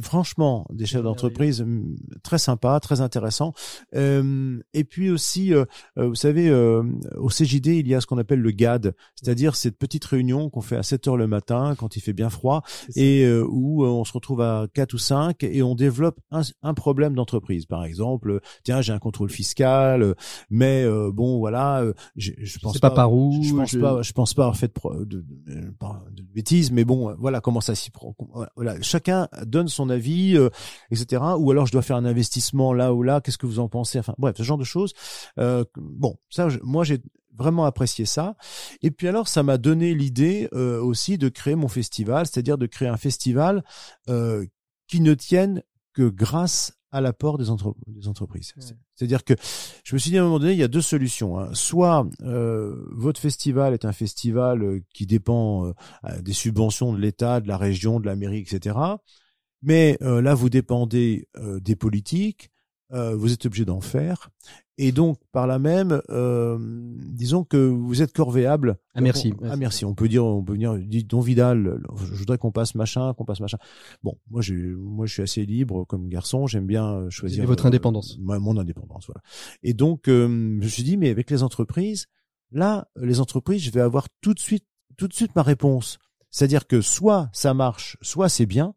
Speaker 3: franchement des chefs d'entreprise hum, très sympas, très intéressants. Euh, et puis aussi, euh, euh, vous savez, euh, au CJD, il y a ce qu'on appelle le GAD, c'est-à-dire cette petite réunion qu'on fait à 7 heures le matin quand il fait bien froid et euh, où euh, on se retrouve à 4 ou 5 et on développe un, un problème d'entreprise. Par exemple, euh, tiens, j'ai un contrôle fiscal, euh, mais euh, bon, voilà, je, je pense
Speaker 1: pas par où,
Speaker 3: Je pense
Speaker 1: je-
Speaker 3: pas, je pense pas avoir fait de, de, de- bêtises, mais bon, voilà comment ça s'y prend. Voilà, chacun donne son avis, euh, etc. Ou alors je dois faire un investissement là ou là. Qu'est-ce que vous en pensez Enfin, bref, ce genre de choses. Euh, bon, ça, je- moi, j'ai vraiment apprécié ça. Et puis alors, ça m'a donné l'idée euh, aussi de créer mon festival, c'est-à-dire de créer un festival euh, qui ne tienne que grâce à l'apport des, entre- des entreprises.
Speaker 1: Ouais.
Speaker 3: C'est-à-dire que je me suis dit à un moment donné, il y a deux solutions. hein. Soit euh, votre festival est un festival euh, qui dépend euh, des subventions de l'État, de la région, de la mairie, etc. Mais euh, là, vous dépendez euh, des politiques, euh, vous êtes obligé d'en faire. Et donc, par là même, euh, disons que vous êtes corvéable.
Speaker 1: Ah, merci.
Speaker 3: On- ah, merci. On peut dire, on peut venir, dit Don Vidal, je voudrais qu'on passe machin, qu'on passe machin. Bon, moi, je, moi, je suis assez libre comme garçon. J'aime bien euh, choisir
Speaker 1: aimez votre
Speaker 3: euh,
Speaker 1: indépendance.
Speaker 3: ma- mon indépendance, voilà. Et donc, euh, je me suis dit, mais avec les entreprises, là, les entreprises, je vais avoir tout de suite, tout de suite ma réponse. C'est-à-dire que soit ça marche, soit c'est bien.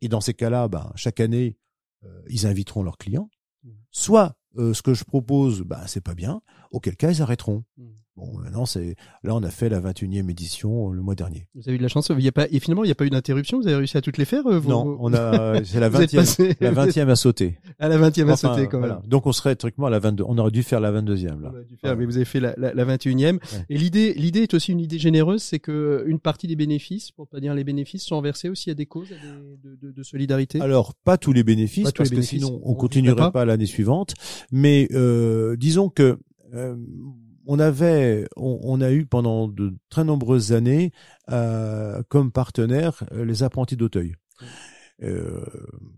Speaker 3: Et dans ces cas-là, ben, chaque année, euh, ils inviteront leurs clients. Soit euh, ce que je propose, ben, c'est pas bien. Auquel cas, ils arrêteront.
Speaker 1: Mmh.
Speaker 3: Bon, maintenant, c'est là, on a fait la 21e édition euh, le mois dernier.
Speaker 1: Vous avez eu de la chance. Il y a pas et finalement il n'y a pas eu d'interruption. Vous avez réussi à toutes les faire. euh, vos-
Speaker 3: Non, on a, c'est la
Speaker 1: Vous êtes
Speaker 3: 20e,
Speaker 1: passé-
Speaker 3: la 20e à sauter.
Speaker 1: à la 20e à
Speaker 3: Enfin,
Speaker 1: sauter quand même.
Speaker 3: voilà. Donc, on serait techniquement à la 22. On aurait dû faire la 22e, là.
Speaker 1: On a dû faire, mais vous avez fait la, la, la 21e.
Speaker 3: Ouais.
Speaker 1: Et l'idée, l'idée est aussi une idée généreuse, c'est que une partie des bénéfices, pour pas dire les bénéfices, sont versés aussi à des causes à des- de, de, de solidarité?
Speaker 3: Alors, pas tous les bénéfices,
Speaker 1: Pas
Speaker 3: parce
Speaker 1: les
Speaker 3: que sinon,
Speaker 1: on
Speaker 3: on continuerait
Speaker 1: pas.
Speaker 3: pas, l'année suivante. Mais euh, disons que euh, on avait, on, a eu pendant de très nombreuses années euh, comme partenaire euh, les apprentis d'Auteuil. Euh,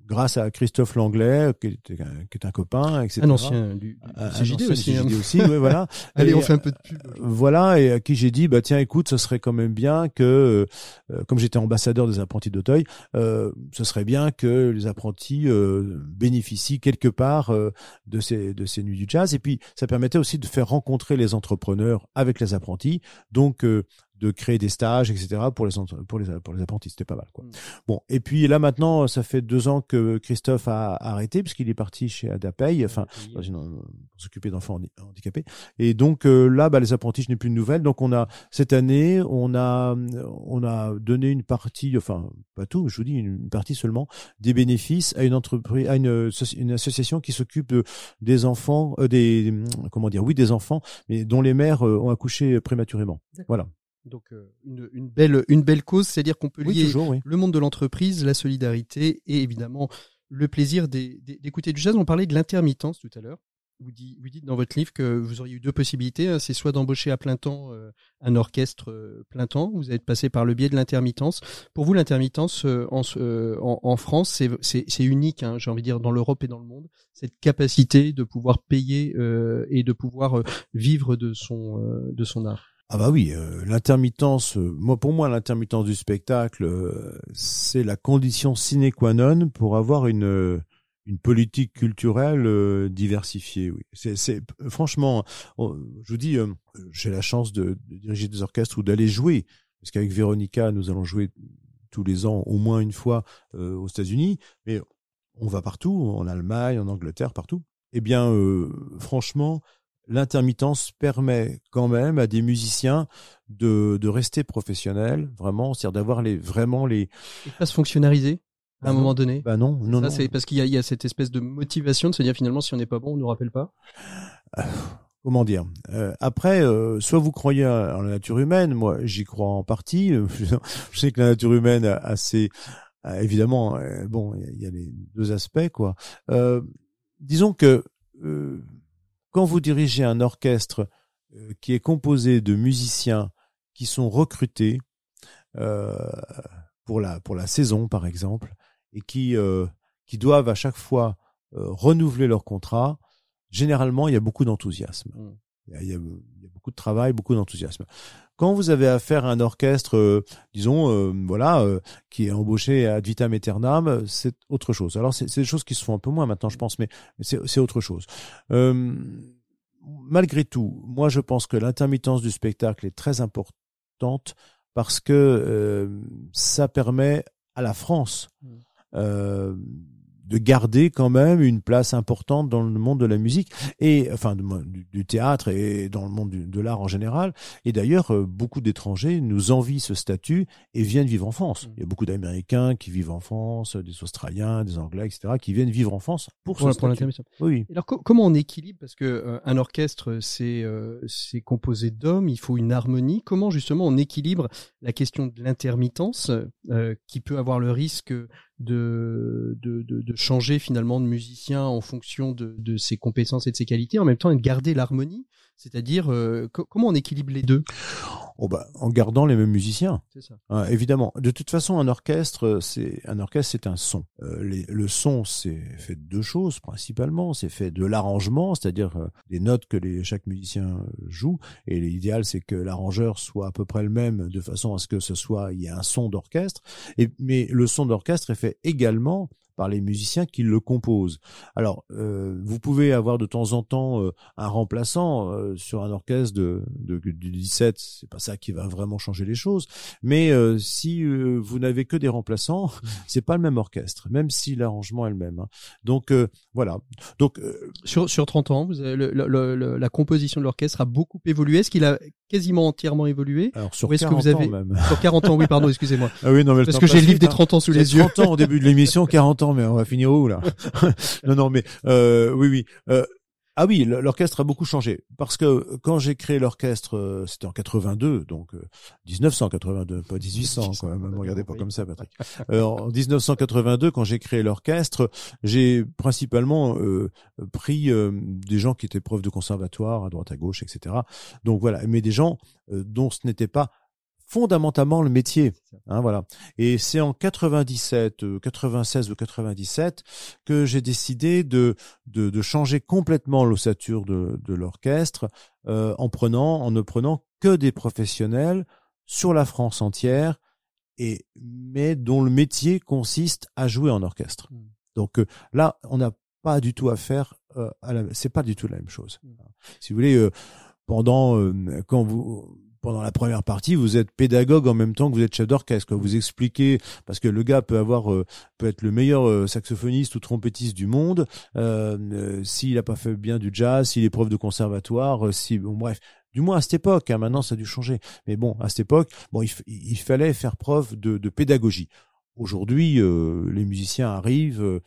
Speaker 3: grâce à Christophe Langlais, qui est un, qui est un copain, etc.
Speaker 1: un ancien du, du
Speaker 3: Un- un
Speaker 1: CJD
Speaker 3: ancien
Speaker 1: aussi. hein.
Speaker 3: CJD aussi, ouais, voilà.
Speaker 1: Allez,
Speaker 3: Et,
Speaker 1: on fait un peu de pub.
Speaker 3: euh, voilà, et à qui j'ai dit, bah tiens, écoute, ce serait quand même bien que, euh, comme j'étais ambassadeur des apprentis d'Auteuil, euh, ce serait bien que les apprentis euh, bénéficient quelque part euh, de ces de ces nuits du jazz. Et puis, ça permettait aussi de faire rencontrer les entrepreneurs avec les apprentis, donc euh, de créer des stages, etc. pour les pour les pour les apprentis. C'était pas mal, quoi.
Speaker 1: Mm.
Speaker 3: Bon, et puis là maintenant, ça fait deux ans que Christophe a arrêté puisqu'il est parti chez Adapay, enfin dans une- pour s'occuper d'enfants handi- handicapés. Et donc euh, là, bah, les apprentis, je n'ai plus de nouvelles. Donc on a cette année, on a on a donné une partie, enfin pas tout, je vous dis une partie seulement des bénéfices à une entreprise, à une, soci- une association qui s'occupe de- des enfants, euh, des comment dire, oui des enfants, mais dont les mères euh, ont accouché prématurément. Voilà.
Speaker 1: Donc euh, une, une belle une belle cause, c'est-à-dire qu'on peut
Speaker 3: Oui
Speaker 1: lier
Speaker 3: toujours, oui.
Speaker 1: le monde de l'entreprise, la solidarité et évidemment le plaisir d'écouter du jazz. On parlait de l'intermittence tout à l'heure. vous, dites, dans votre livre que vous auriez eu deux possibilités. hein. C'est soit d'embaucher à plein temps euh, un orchestre euh, plein temps. Vous êtes passé par le biais de l'intermittence. Pour vous, l'intermittence en, en, en France, c'est- unique. Hein, J'ai envie de dire dans l'Europe et dans le monde, cette capacité de pouvoir payer euh, et de pouvoir vivre de son euh, de son art.
Speaker 3: Ah bah oui, euh, l'intermittence, euh, moi pour moi l'intermittence du spectacle, euh, c'est la condition sine qua non pour avoir une euh, une politique culturelle euh, diversifiée. Oui, c'est franchement, je vous dis, j'ai la chance de, de diriger des orchestres ou d'aller jouer, parce qu'avec Véronica, nous allons jouer tous les ans au moins une fois aux États-Unis, mais on va partout, en Allemagne, en Angleterre, partout. Eh bien, franchement, l'intermittence permet quand même à des musiciens de, de rester professionnels, vraiment, c'est-à-dire d'avoir les vraiment les.
Speaker 1: Et pas se fonctionnariser à
Speaker 3: Bah
Speaker 1: un
Speaker 3: non.
Speaker 1: moment donné.
Speaker 3: Bah non, non,
Speaker 1: Ça,
Speaker 3: non.
Speaker 1: c'est parce qu'il y, a- il y a cette espèce de motivation de se dire finalement si on n'est pas bon, on nous rappelle pas.
Speaker 3: comment dire euh, Après, euh, soit vous croyez en la nature humaine, moi j'y crois en partie. Je sais que la nature humaine a, a ses- a évidemment, euh, bon, il y y, a les deux aspects quoi. Euh, disons que euh, quand vous dirigez un orchestre euh, qui est composé de musiciens qui sont recrutés euh, pour la pour la saison par exemple et qui euh, qui doivent à chaque fois euh, renouveler leur contrat, généralement il y a beaucoup d'enthousiasme.
Speaker 1: Mm.
Speaker 3: Y a, il y a beaucoup de travail, beaucoup d'enthousiasme. Quand vous avez affaire à un orchestre, euh, disons, euh, voilà, euh, qui est embauché ad vitam aeternam, c'est autre chose. Alors c'est des choses qui se font un peu moins maintenant, je pense, mais c'est autre chose. Malgré tout, moi je pense que l'intermittence du spectacle est très importante parce que ça permet à la France
Speaker 1: Mm.
Speaker 3: euh, de garder quand même une place importante dans le monde de la musique et enfin du, théâtre et dans le monde du- de l'art en général. Et d'ailleurs, euh, beaucoup d'étrangers nous envient ce statut et viennent vivre en France.
Speaker 1: Mm.
Speaker 3: Il y a beaucoup d'Américains qui vivent en France, des Australiens, des Anglais, etc., qui viennent vivre en France pour,
Speaker 1: Pour,
Speaker 3: ce
Speaker 1: pour l'intermission.
Speaker 3: Oui,
Speaker 1: Alors co- comment on équilibre? Parce que euh, un orchestre c'est euh, c'est composé d'hommes, il faut une harmonie. Comment justement on équilibre la question de l'intermittence euh, qui peut avoir le risque de de, de changer finalement de musicien en fonction de de ses compétences et de ses qualités, en même temps et de garder l'harmonie, c'est-à-dire euh, co- comment on équilibre les deux?
Speaker 3: Oh bah, en gardant les mêmes musiciens.
Speaker 1: C'est ça.
Speaker 3: Ah, évidemment. De toute façon, un orchestre, c'est un orchestre, c'est un son. Euh, les- le son, c'est fait de deux choses principalement. C'est fait de l'arrangement, c'est-à-dire euh, les notes que les, chaque musicien joue. Et l'idéal, c'est que l'arrangeur soit à peu près le même, de façon à ce que ce soit, il y ait un son d'orchestre. Mais le son d'orchestre est fait également par les musiciens qui le composent. Alors, euh, vous pouvez avoir de temps en temps euh, un remplaçant euh, sur un orchestre de, de, du 17, c'est pas ça qui va vraiment changer les choses. Mais euh, si euh, vous n'avez que des remplaçants, c'est pas le même orchestre, même si l'arrangement est le même. hein. Donc euh, voilà. Donc euh,
Speaker 1: Sur sur 30 ans, vous avez le- le- le- la composition de l'orchestre a beaucoup évolué. Est-ce qu'il a quasiment entièrement évolué?
Speaker 3: Alors sur
Speaker 1: Ou est-ce que
Speaker 3: 40
Speaker 1: vous avez-
Speaker 3: ans même.
Speaker 1: Sur 40 ans, oui, pardon, excusez-moi.
Speaker 3: Ah oui, non, mais le
Speaker 1: Parce que j'ai le livre des
Speaker 3: hein.
Speaker 1: 30 ans sous les yeux.
Speaker 3: 30 ans au début de l'émission, 40 ans, mais on va finir où là? Non, non, mais euh, oui, oui. Euh, ah oui, l'orchestre a beaucoup changé parce que quand j'ai créé l'orchestre, euh, c'était en 82, donc euh, 1982, pas 1800 quand même. Ne regardez pas comme ça, Patrick. En 1982, quand j'ai créé l'orchestre, j'ai principalement euh, pris euh, des gens qui étaient profs de conservatoire à droite à gauche, etc. Donc voilà, mais des gens euh, dont ce n'était pas fondamentalement le métier. Hein, voilà. Et c'est en 97, euh, 96 ou 97 que j'ai décidé de, de, de changer complètement l'ossature de, de l'orchestre euh, en prenant, en ne prenant que des professionnels sur la France entière et mais dont le métier consiste à jouer en orchestre.
Speaker 1: Mm.
Speaker 3: Donc euh, là, on n'a pas du tout à faire euh, à la, c'est pas du tout la même chose.
Speaker 1: Mm.
Speaker 3: Si vous voulez, euh, pendant euh, quand vous pendant la première partie, vous êtes pédagogue en même temps que vous êtes chef d'orchestre. Vous expliquez parce que le gars peut avoir euh, peut être le meilleur euh, saxophoniste ou trompettiste du monde euh, euh, s'il a pas fait bien du jazz, s'il est prof de conservatoire, si bon bref. Du moins à cette époque, hein, maintenant ça a dû changer. Mais bon, à cette époque, bon, il, il fallait faire preuve de, de pédagogie. Aujourd'hui, euh, les musiciens arrivent, euh,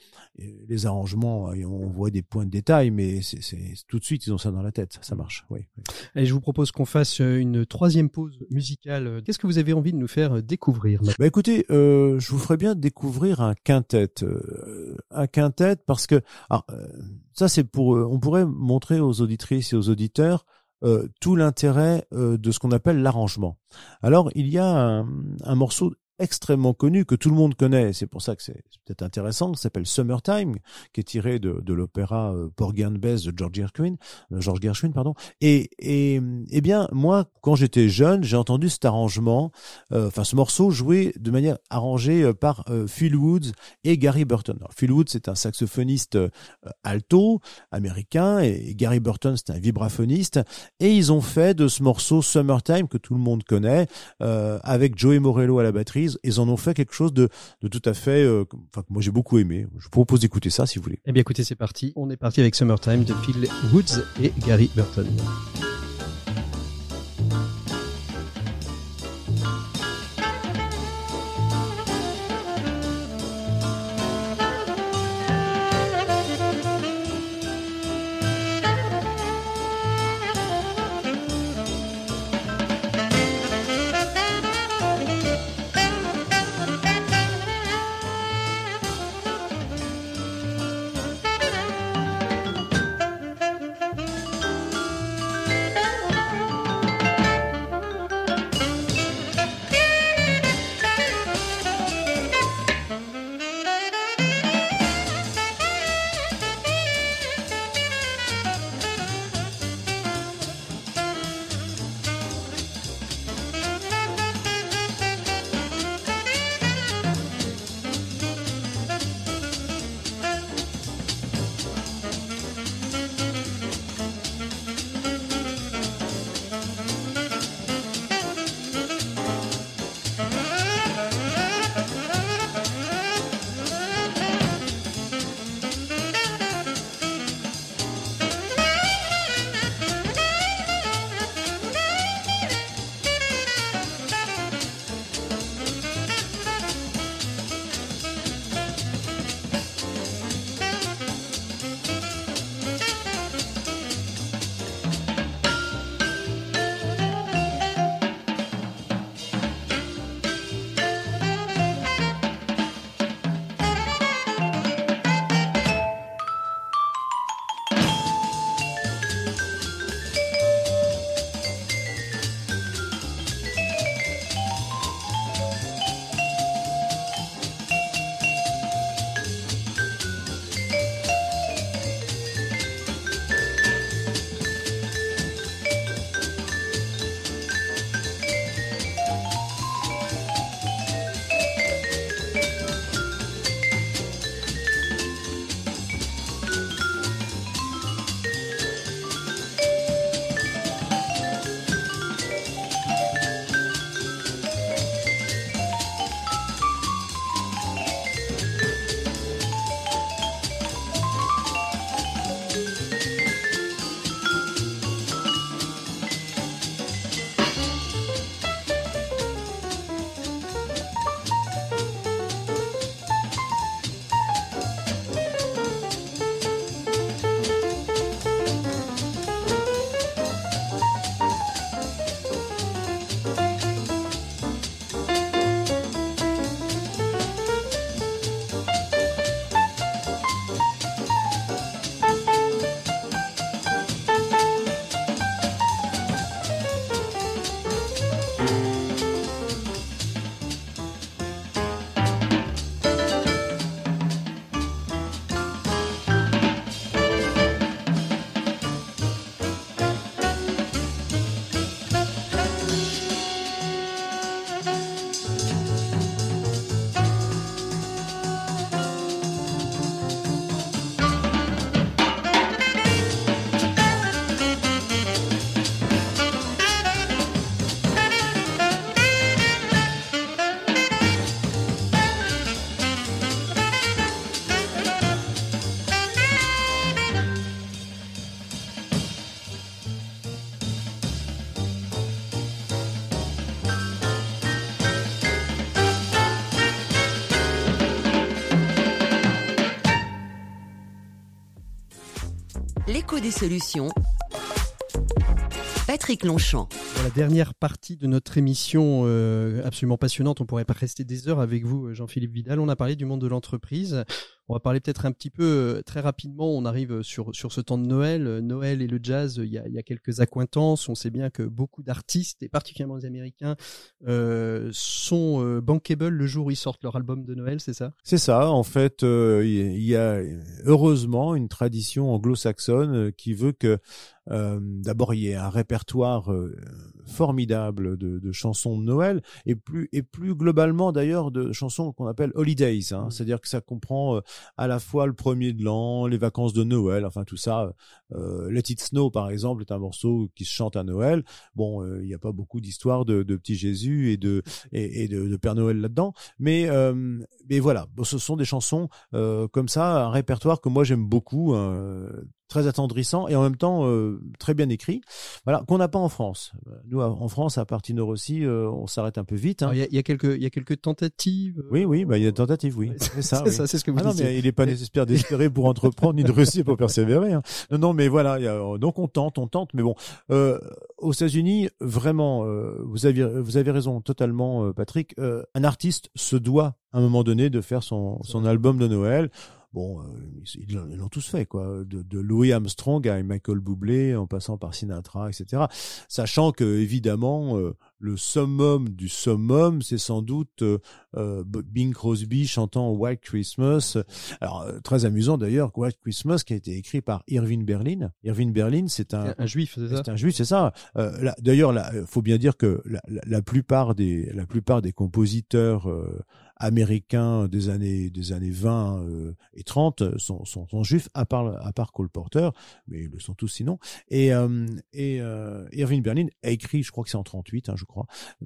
Speaker 3: les arrangements, et on voit des points de détail, mais c'est c'est- tout de suite ils ont ça dans la tête, ça marche. Oui. oui.
Speaker 1: Et je vous propose qu'on fasse une troisième pause musicale. Qu'est-ce que vous avez envie de nous faire euh, découvrir
Speaker 3: Bah écoutez, euh, je vous ferais bien découvrir un quintet, euh, un quintet parce que alors, euh, ça c'est pour, euh, on pourrait montrer aux auditrices et aux auditeurs euh, tout l'intérêt euh, de ce qu'on appelle l'arrangement. Alors il y a un, un morceau extrêmement connu que tout le monde connaît, c'est pour ça que c'est peut-être intéressant, qui s'appelle Summertime, qui est tiré de, de l'opéra Porgy and Bess de George Gershwin, euh, George Gershwin pardon. Et, et eh bien moi quand j'étais jeune, j'ai entendu cet arrangement euh, enfin ce morceau joué de manière arrangée euh, par euh, Phil Woods et Gary Burton. Phil Woods c'est un saxophoniste alto américain et Gary Burton c'est un vibraphoniste et ils ont fait de ce morceau Summertime que tout le monde connaît avec Joey Morello à la batterie. Ils en ont fait quelque chose de, de tout à fait, euh, moi j'ai beaucoup aimé. Je vous propose d'écouter ça si vous voulez.
Speaker 1: Eh bien écoutez, c'est parti. On est parti avec Summertime de Phil Woods et Gary Burton.
Speaker 2: Des solutions. Patrick Longchamp.
Speaker 1: Pour la dernière partie de notre émission euh, absolument passionnante, on pourrait pas rester des heures avec vous, euh, Jean-Philippe Vidal. On a parlé du monde de l'entreprise. On va parler peut-être un petit peu euh, très rapidement. On arrive sur sur ce temps de Noël. Euh, Noël et le jazz, il y a, il y a quelques accointances. On sait bien que beaucoup d'artistes et particulièrement les Américains euh, sont euh, bankable le jour où ils sortent leur album de Noël. C'est ça?
Speaker 3: C'est ça, en fait, euh, il y a heureusement une tradition anglo-saxonne euh, qui veut que euh, d'abord il y ait un répertoire euh, formidable de, de chansons de Noël et plus et plus globalement d'ailleurs de chansons qu'on appelle holidays, hein, c'est-à-dire que ça comprend euh, à la fois le premier de l'an, les vacances de Noël, enfin tout ça. Euh, Let It Snow par exemple est un morceau qui se chante à Noël. Bon, euh, il n'y a pas beaucoup d'histoires de, de petit Jésus et de et, et de, de Père Noël là-dedans, mais euh, mais voilà, Bon, ce sont des chansons euh, comme ça, un répertoire que moi j'aime beaucoup, hein, très attendrissant et en même temps euh, très bien écrit. Voilà, qu'on n'a pas en France. Nous, en France, à Partino Rossi, euh, on s'arrête un peu vite. hein.
Speaker 1: Il, y a, y a quelques il y a quelques tentatives. euh,
Speaker 3: Oui, oui, bah, il y a des tentatives, oui. C'est ça.
Speaker 1: c'est
Speaker 3: oui.
Speaker 1: ça, c'est ce que vous
Speaker 3: Ah non,
Speaker 1: disiez.
Speaker 3: mais il n'est pas nécessaire d'espérer pour entreprendre ni de réussir pour persévérer. hein. Non, non, mais voilà. il y a- donc on tente, on tente, mais bon. Euh, aux États-Unis, vraiment, euh, vous avez vous avez raison totalement, euh, Patrick. Euh, un artiste se doit à un moment donné de faire son son album de Noël. Bon, euh, ils l'ont tous fait, quoi. De, de Louis Armstrong à Michael Bublé, en passant par Sinatra, etc. Sachant que évidemment, euh, le summum du summum, c'est sans doute euh, euh, Bing Crosby chantant White Christmas. Alors euh, très amusant d'ailleurs, White Christmas qui a été écrit par Irving Berlin. Irving Berlin, c'est un
Speaker 1: un, juif, c'est ça?
Speaker 3: un juif, c'est ça. Euh, D'ailleurs, euh, faut bien dire que la, la, la plupart des la plupart des compositeurs euh, américains des années des années 20 euh, et 30 sont, sont, sont juifs, à part à part Cole Porter, mais ils le sont tous sinon. Et euh, et euh, Irving Berlin a écrit, je crois que c'est en 38, hein, je crois,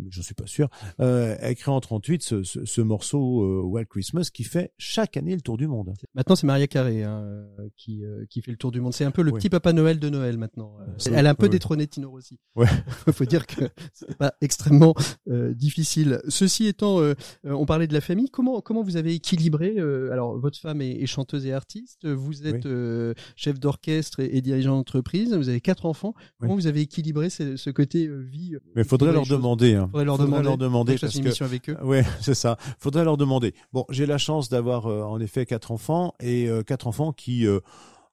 Speaker 3: je suis pas sûr, euh, a écrit en 38 ce, ce, ce morceau euh, Wild Christmas qui fait chaque année le tour du monde.
Speaker 1: Maintenant, c'est Maria Carré hein, euh, qui, euh, qui fait le tour du monde. C'est un peu le
Speaker 3: Oui.
Speaker 1: petit Papa Noël de Noël maintenant. Euh, Elle a un peu
Speaker 3: oui.
Speaker 1: détrôné Tino Rossi.
Speaker 3: Ouais.
Speaker 1: Il faut dire que c'est pas extrêmement euh, difficile. Ceci étant, on parlait de la famille. Comment comment vous avez équilibré Alors, votre femme est, est chanteuse et artiste. Vous êtes
Speaker 3: Oui.
Speaker 1: chef d'orchestre et, et dirigeant d'entreprise. Vous avez quatre enfants. Comment vous avez équilibré ce, ce côté vie
Speaker 3: Mais faudrait leur demander. Hein.
Speaker 1: Faudrait leur
Speaker 3: Faudrait
Speaker 1: demander.
Speaker 3: leur demander parce
Speaker 1: une
Speaker 3: que
Speaker 1: avec eux.
Speaker 3: Ouais, c'est ça. Faudrait leur demander. Bon, j'ai la chance d'avoir euh, en effet quatre enfants et euh, quatre enfants qui, euh,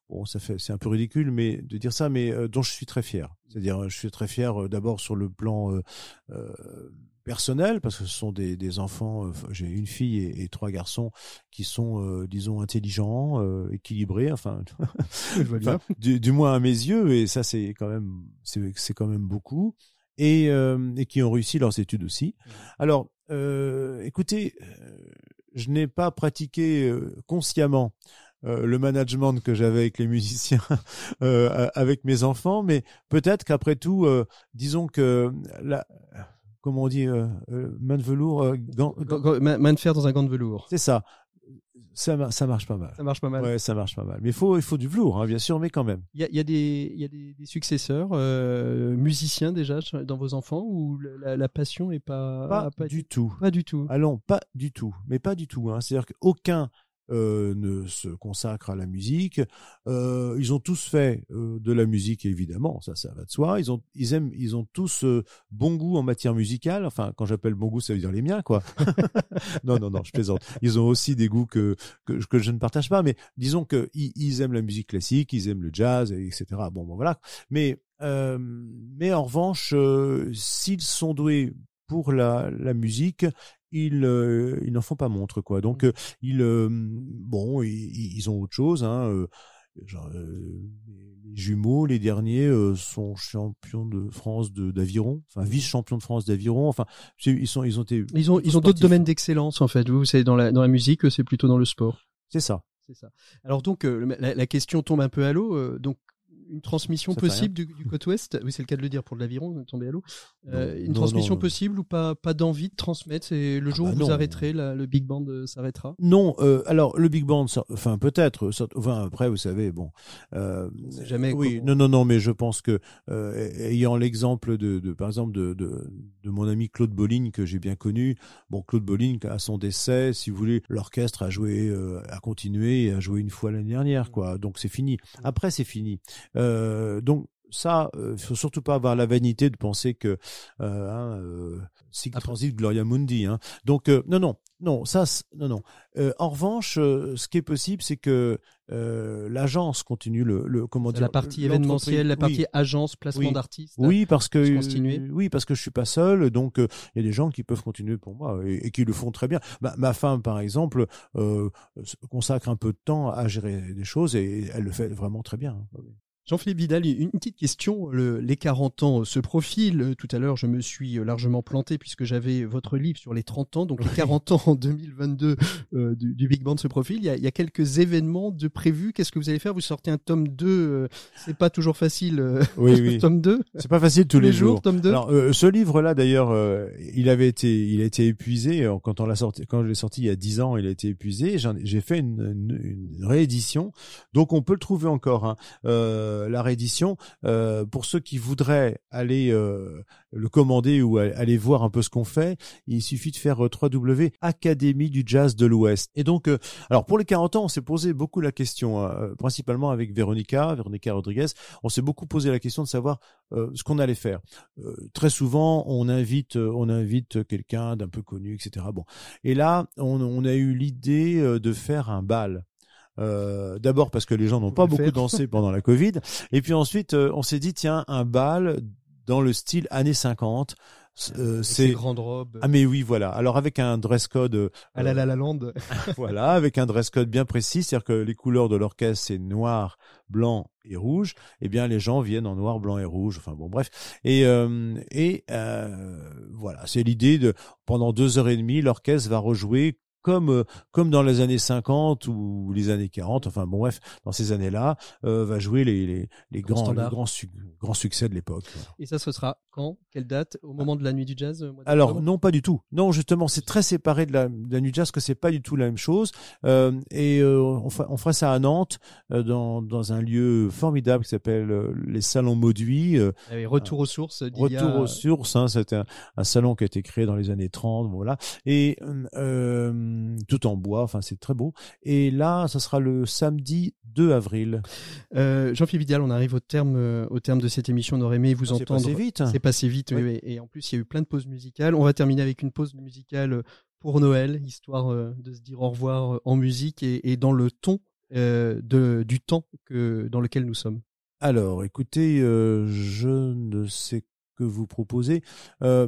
Speaker 3: bon, ça fait, c'est un peu ridicule, mais de dire ça, mais dont je suis très fier. C'est-à-dire, je suis très fier d'abord sur le plan personnel parce que ce sont des, des enfants. euh, j'ai une fille et, et trois garçons qui sont, euh, disons, intelligents, euh, équilibrés. Enfin,
Speaker 1: Je vois bien.
Speaker 3: Enfin, du, du moins à mes yeux, et ça c'est quand même c'est c'est quand même beaucoup, et, euh, et qui ont réussi leurs études aussi. Alors, euh, écoutez, euh, je n'ai pas pratiqué consciemment euh, le management que j'avais avec les musiciens, euh, avec mes enfants, mais peut-être qu'après tout, euh, disons que la comment on dit, main de velours, gant-
Speaker 1: main de fer dans un gant de velours.
Speaker 3: c'est ça. Ça, ça marche pas mal.
Speaker 1: Ça marche pas mal.
Speaker 3: Ouais, ça marche pas mal. Mais il faut, il faut du velours, hein, bien sûr, mais quand même.
Speaker 1: Il y a, il y a des, y a des, des successeurs euh, musiciens déjà dans vos enfants ou la, la passion est pas
Speaker 3: Pas, du tout.
Speaker 1: pas du tout?
Speaker 3: Allons, pas du tout, mais pas du tout. Hein. C'est-à-dire qu'aucun euh, ne se consacre à la musique. Euh, ils ont tous fait euh, de la musique, évidemment, ça, ça va de soi. Ils ont, ils aiment, ils ont tous bon goût en matière musicale. Enfin, quand j'appelle bon goût, ça veut dire les miens, quoi. non, non, non, je plaisante. Ils ont aussi des goûts que que, je ne partage pas, mais disons que ils, aiment la musique classique, ils aiment le jazz, et etc. Bon, bon voilà. Mais mais en revanche, s'ils sont doués pour la, la musique, ils euh, ils n'en font pas montre quoi. Donc euh, ils euh, bon ils, ils ont autre chose hein. genre, les jumeaux les derniers sont champions de France de d'aviron, enfin vice champions de France d'aviron. Enfin ils sont ils ont été
Speaker 1: Ils ont, ils ont d'autres domaines d'excellence en fait. Vous, c'est dans la, dans la musique, c'est plutôt dans le sport.
Speaker 3: c'est ça.
Speaker 1: C'est ça. Alors donc la, la question tombe un peu à l'eau. donc une transmission
Speaker 3: Ça
Speaker 1: possible du, du côte ouest? Oui, c'est le cas de le dire pour de l'aviron, tomber à l'eau. Euh, une
Speaker 3: non,
Speaker 1: transmission
Speaker 3: non, non.
Speaker 1: possible ou pas, pas d'envie de transmettre? C'est le jour
Speaker 3: bah
Speaker 1: où vous arrêterez, la- le big band euh, s'arrêtera?
Speaker 3: Non, euh, alors le big band, ça- enfin peut-être, ça- enfin après vous savez, bon, euh,
Speaker 1: jamais
Speaker 3: Oui, non, non, non, mais je pense que ayant l'exemple de, de, par exemple, de, de, de mon ami Claude Bolligne que j'ai bien connu. Bon, Claude Bolligne à son décès, si vous voulez, l'orchestre a joué, a continué et a joué une fois l'année dernière, quoi. Donc c'est fini. Après c'est fini. Euh, donc ça, euh, faut surtout pas avoir la vanité de penser que euh, hein, euh, transit gloria mundi. Hein. Donc euh, non, non, non, ça, non, non. Euh, en revanche, euh, ce qui est possible, c'est que euh, l'agence continue le, le comment dire
Speaker 1: la partie événementielle, la
Speaker 3: oui.
Speaker 1: partie agence, placement
Speaker 3: Oui.
Speaker 1: d'artistes.
Speaker 3: Oui, parce que
Speaker 1: continuer.
Speaker 3: oui, parce que je suis pas seul, donc euh, il y a des gens qui peuvent continuer pour moi et, et qui le font très bien. Ma, ma femme, par exemple, euh, consacre un peu de temps à gérer des choses et elle le fait vraiment très bien.
Speaker 1: Jean-Philippe Vidal, une petite question. Le- les 40 ans se profilent. Tout à l'heure, je me suis euh, largement planté puisque j'avais votre livre sur les 30 ans. Donc, les 40 ans en 2022 euh, du, du Big Band se profile. Il y, a, il y a quelques événements de prévus. Qu'est-ce que vous allez faire? Vous sortez un tome 2. euh, c'est pas toujours facile. euh,
Speaker 3: Oui, oui.
Speaker 1: tome 2
Speaker 3: C'est pas facile tous les, jours.
Speaker 1: tome 2
Speaker 3: Alors, euh, ce livre-là, d'ailleurs, il avait été, il a été épuisé quand on l'a sorti, quand je l'ai sorti il y a dix ans, il a été épuisé. J'ai fait une, une- une réédition, donc on peut le trouver encore. Hein. Euh, la réédition, euh, pour ceux qui voudraient aller euh, le commander ou aller voir un peu ce qu'on fait, il suffit de faire 3W Académie du Jazz de l'Ouest. Et donc, alors pour les 40 ans, on s'est posé beaucoup la question, euh, principalement avec Véronica, Véronica Rodriguez, on s'est beaucoup posé la question de savoir ce qu'on allait faire. Très souvent, on invite, on invite quelqu'un d'un peu connu, etc. Bon, et là, on, a eu l'idée de faire un bal. Euh, D'abord parce que les gens n'ont pas beaucoup
Speaker 1: faire.
Speaker 3: dansé pendant la Covid, et puis ensuite, euh, on s'est dit tiens, un bal dans le style années 50. euh, c'est
Speaker 1: ces grandes robes.
Speaker 3: ah mais oui voilà alors avec un dress code euh,
Speaker 1: à la la la land.
Speaker 3: voilà, avec un dress code bien précis, c'est-à-dire que les couleurs de l'orchestre c'est noir, blanc et rouge. Eh bien, les gens viennent en noir, blanc et rouge. Enfin bon, bref. Et euh, et euh, voilà, c'est l'idée de pendant deux heures et demie, l'orchestre va rejouer comme euh, comme dans les années 50 ou les années 40. Enfin bon, bref, dans ces années-là, euh, va jouer les les, les
Speaker 1: Grands
Speaker 3: les grands, su- grands succès de l'époque.
Speaker 1: Et ça, ce sera quand? Quelle date? Au moment de la nuit du jazz euh, mois
Speaker 3: Alors non, pas du tout. Non, justement, c'est très séparé de la, de la New Jazz, que c'est pas du tout la même chose. Euh, et euh, on, fera, on fera ça à Nantes, dans, dans un lieu formidable qui s'appelle les Salons Mauduit.
Speaker 1: Ah Retour aux sources. a-
Speaker 3: Retour aux sources, hein, c'était un, un salon qui a été créé dans les années 30, voilà, et euh, tout en bois, enfin c'est très beau. Et là, ça sera le samedi 2 avril.
Speaker 1: Euh, Jean-Philippe Vidal, on arrive au terme, euh, au terme de cette émission. On aurait aimé vous
Speaker 3: s'est
Speaker 1: entendre.
Speaker 3: passé vite.
Speaker 1: C'est passé vite, oui. Et en plus, il y a eu plein de pauses musicales. On va terminer avec une pause musicale pour Noël, histoire de se dire au revoir en musique et, et dans le ton euh, de, du temps que, dans lequel nous sommes.
Speaker 3: Alors, écoutez, euh, je ne sais que vous proposer. Euh,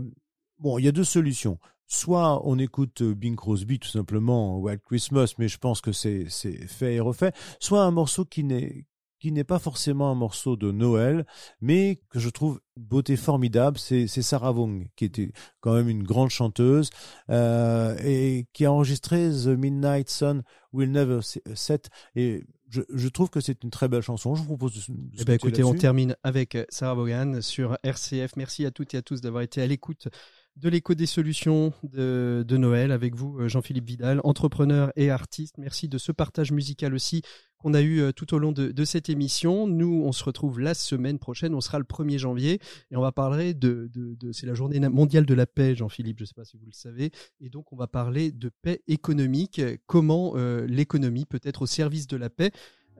Speaker 3: bon, il y a deux solutions. Soit on écoute euh, Bing Crosby tout simplement Wild Christmas, mais je pense que c'est fait et refait. Soit un morceau qui n'est qui n'est pas forcément un morceau de Noël, mais que je trouve une beauté formidable. C'est Sarah Vaughan qui était quand même une grande chanteuse euh, et qui a enregistré The Midnight Sun Will Never Set. Et je, je trouve que c'est une très belle chanson. Je vous propose de, de
Speaker 1: Eh ben, écoutez, on termine avec euh, Sarah Vaughan sur RCF. Merci à toutes et à tous d'avoir été à l'écoute de l'écho des solutions de, Noël avec vous, euh, Jean-Philippe Vidal, entrepreneur et artiste. Merci de ce partage musical aussi qu'on a eu euh, tout au long de, cette émission. Nous, on se retrouve la semaine prochaine. On sera le 1er janvier et on va parler de c'est la journée mondiale de la paix, Jean-Philippe. Je ne sais pas si vous le savez. Et donc, on va parler de paix économique. Comment euh, l'économie peut être au service de la paix?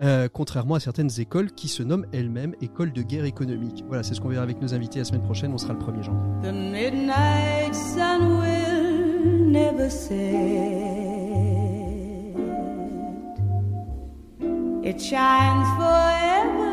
Speaker 1: Euh, contrairement à certaines écoles qui se nomment elles-mêmes écoles de guerre économique. Voilà, c'est ce qu'on verra avec nos invités la semaine prochaine. On sera le 1er janvier.
Speaker 4: The midnight sun will never set. It shines forever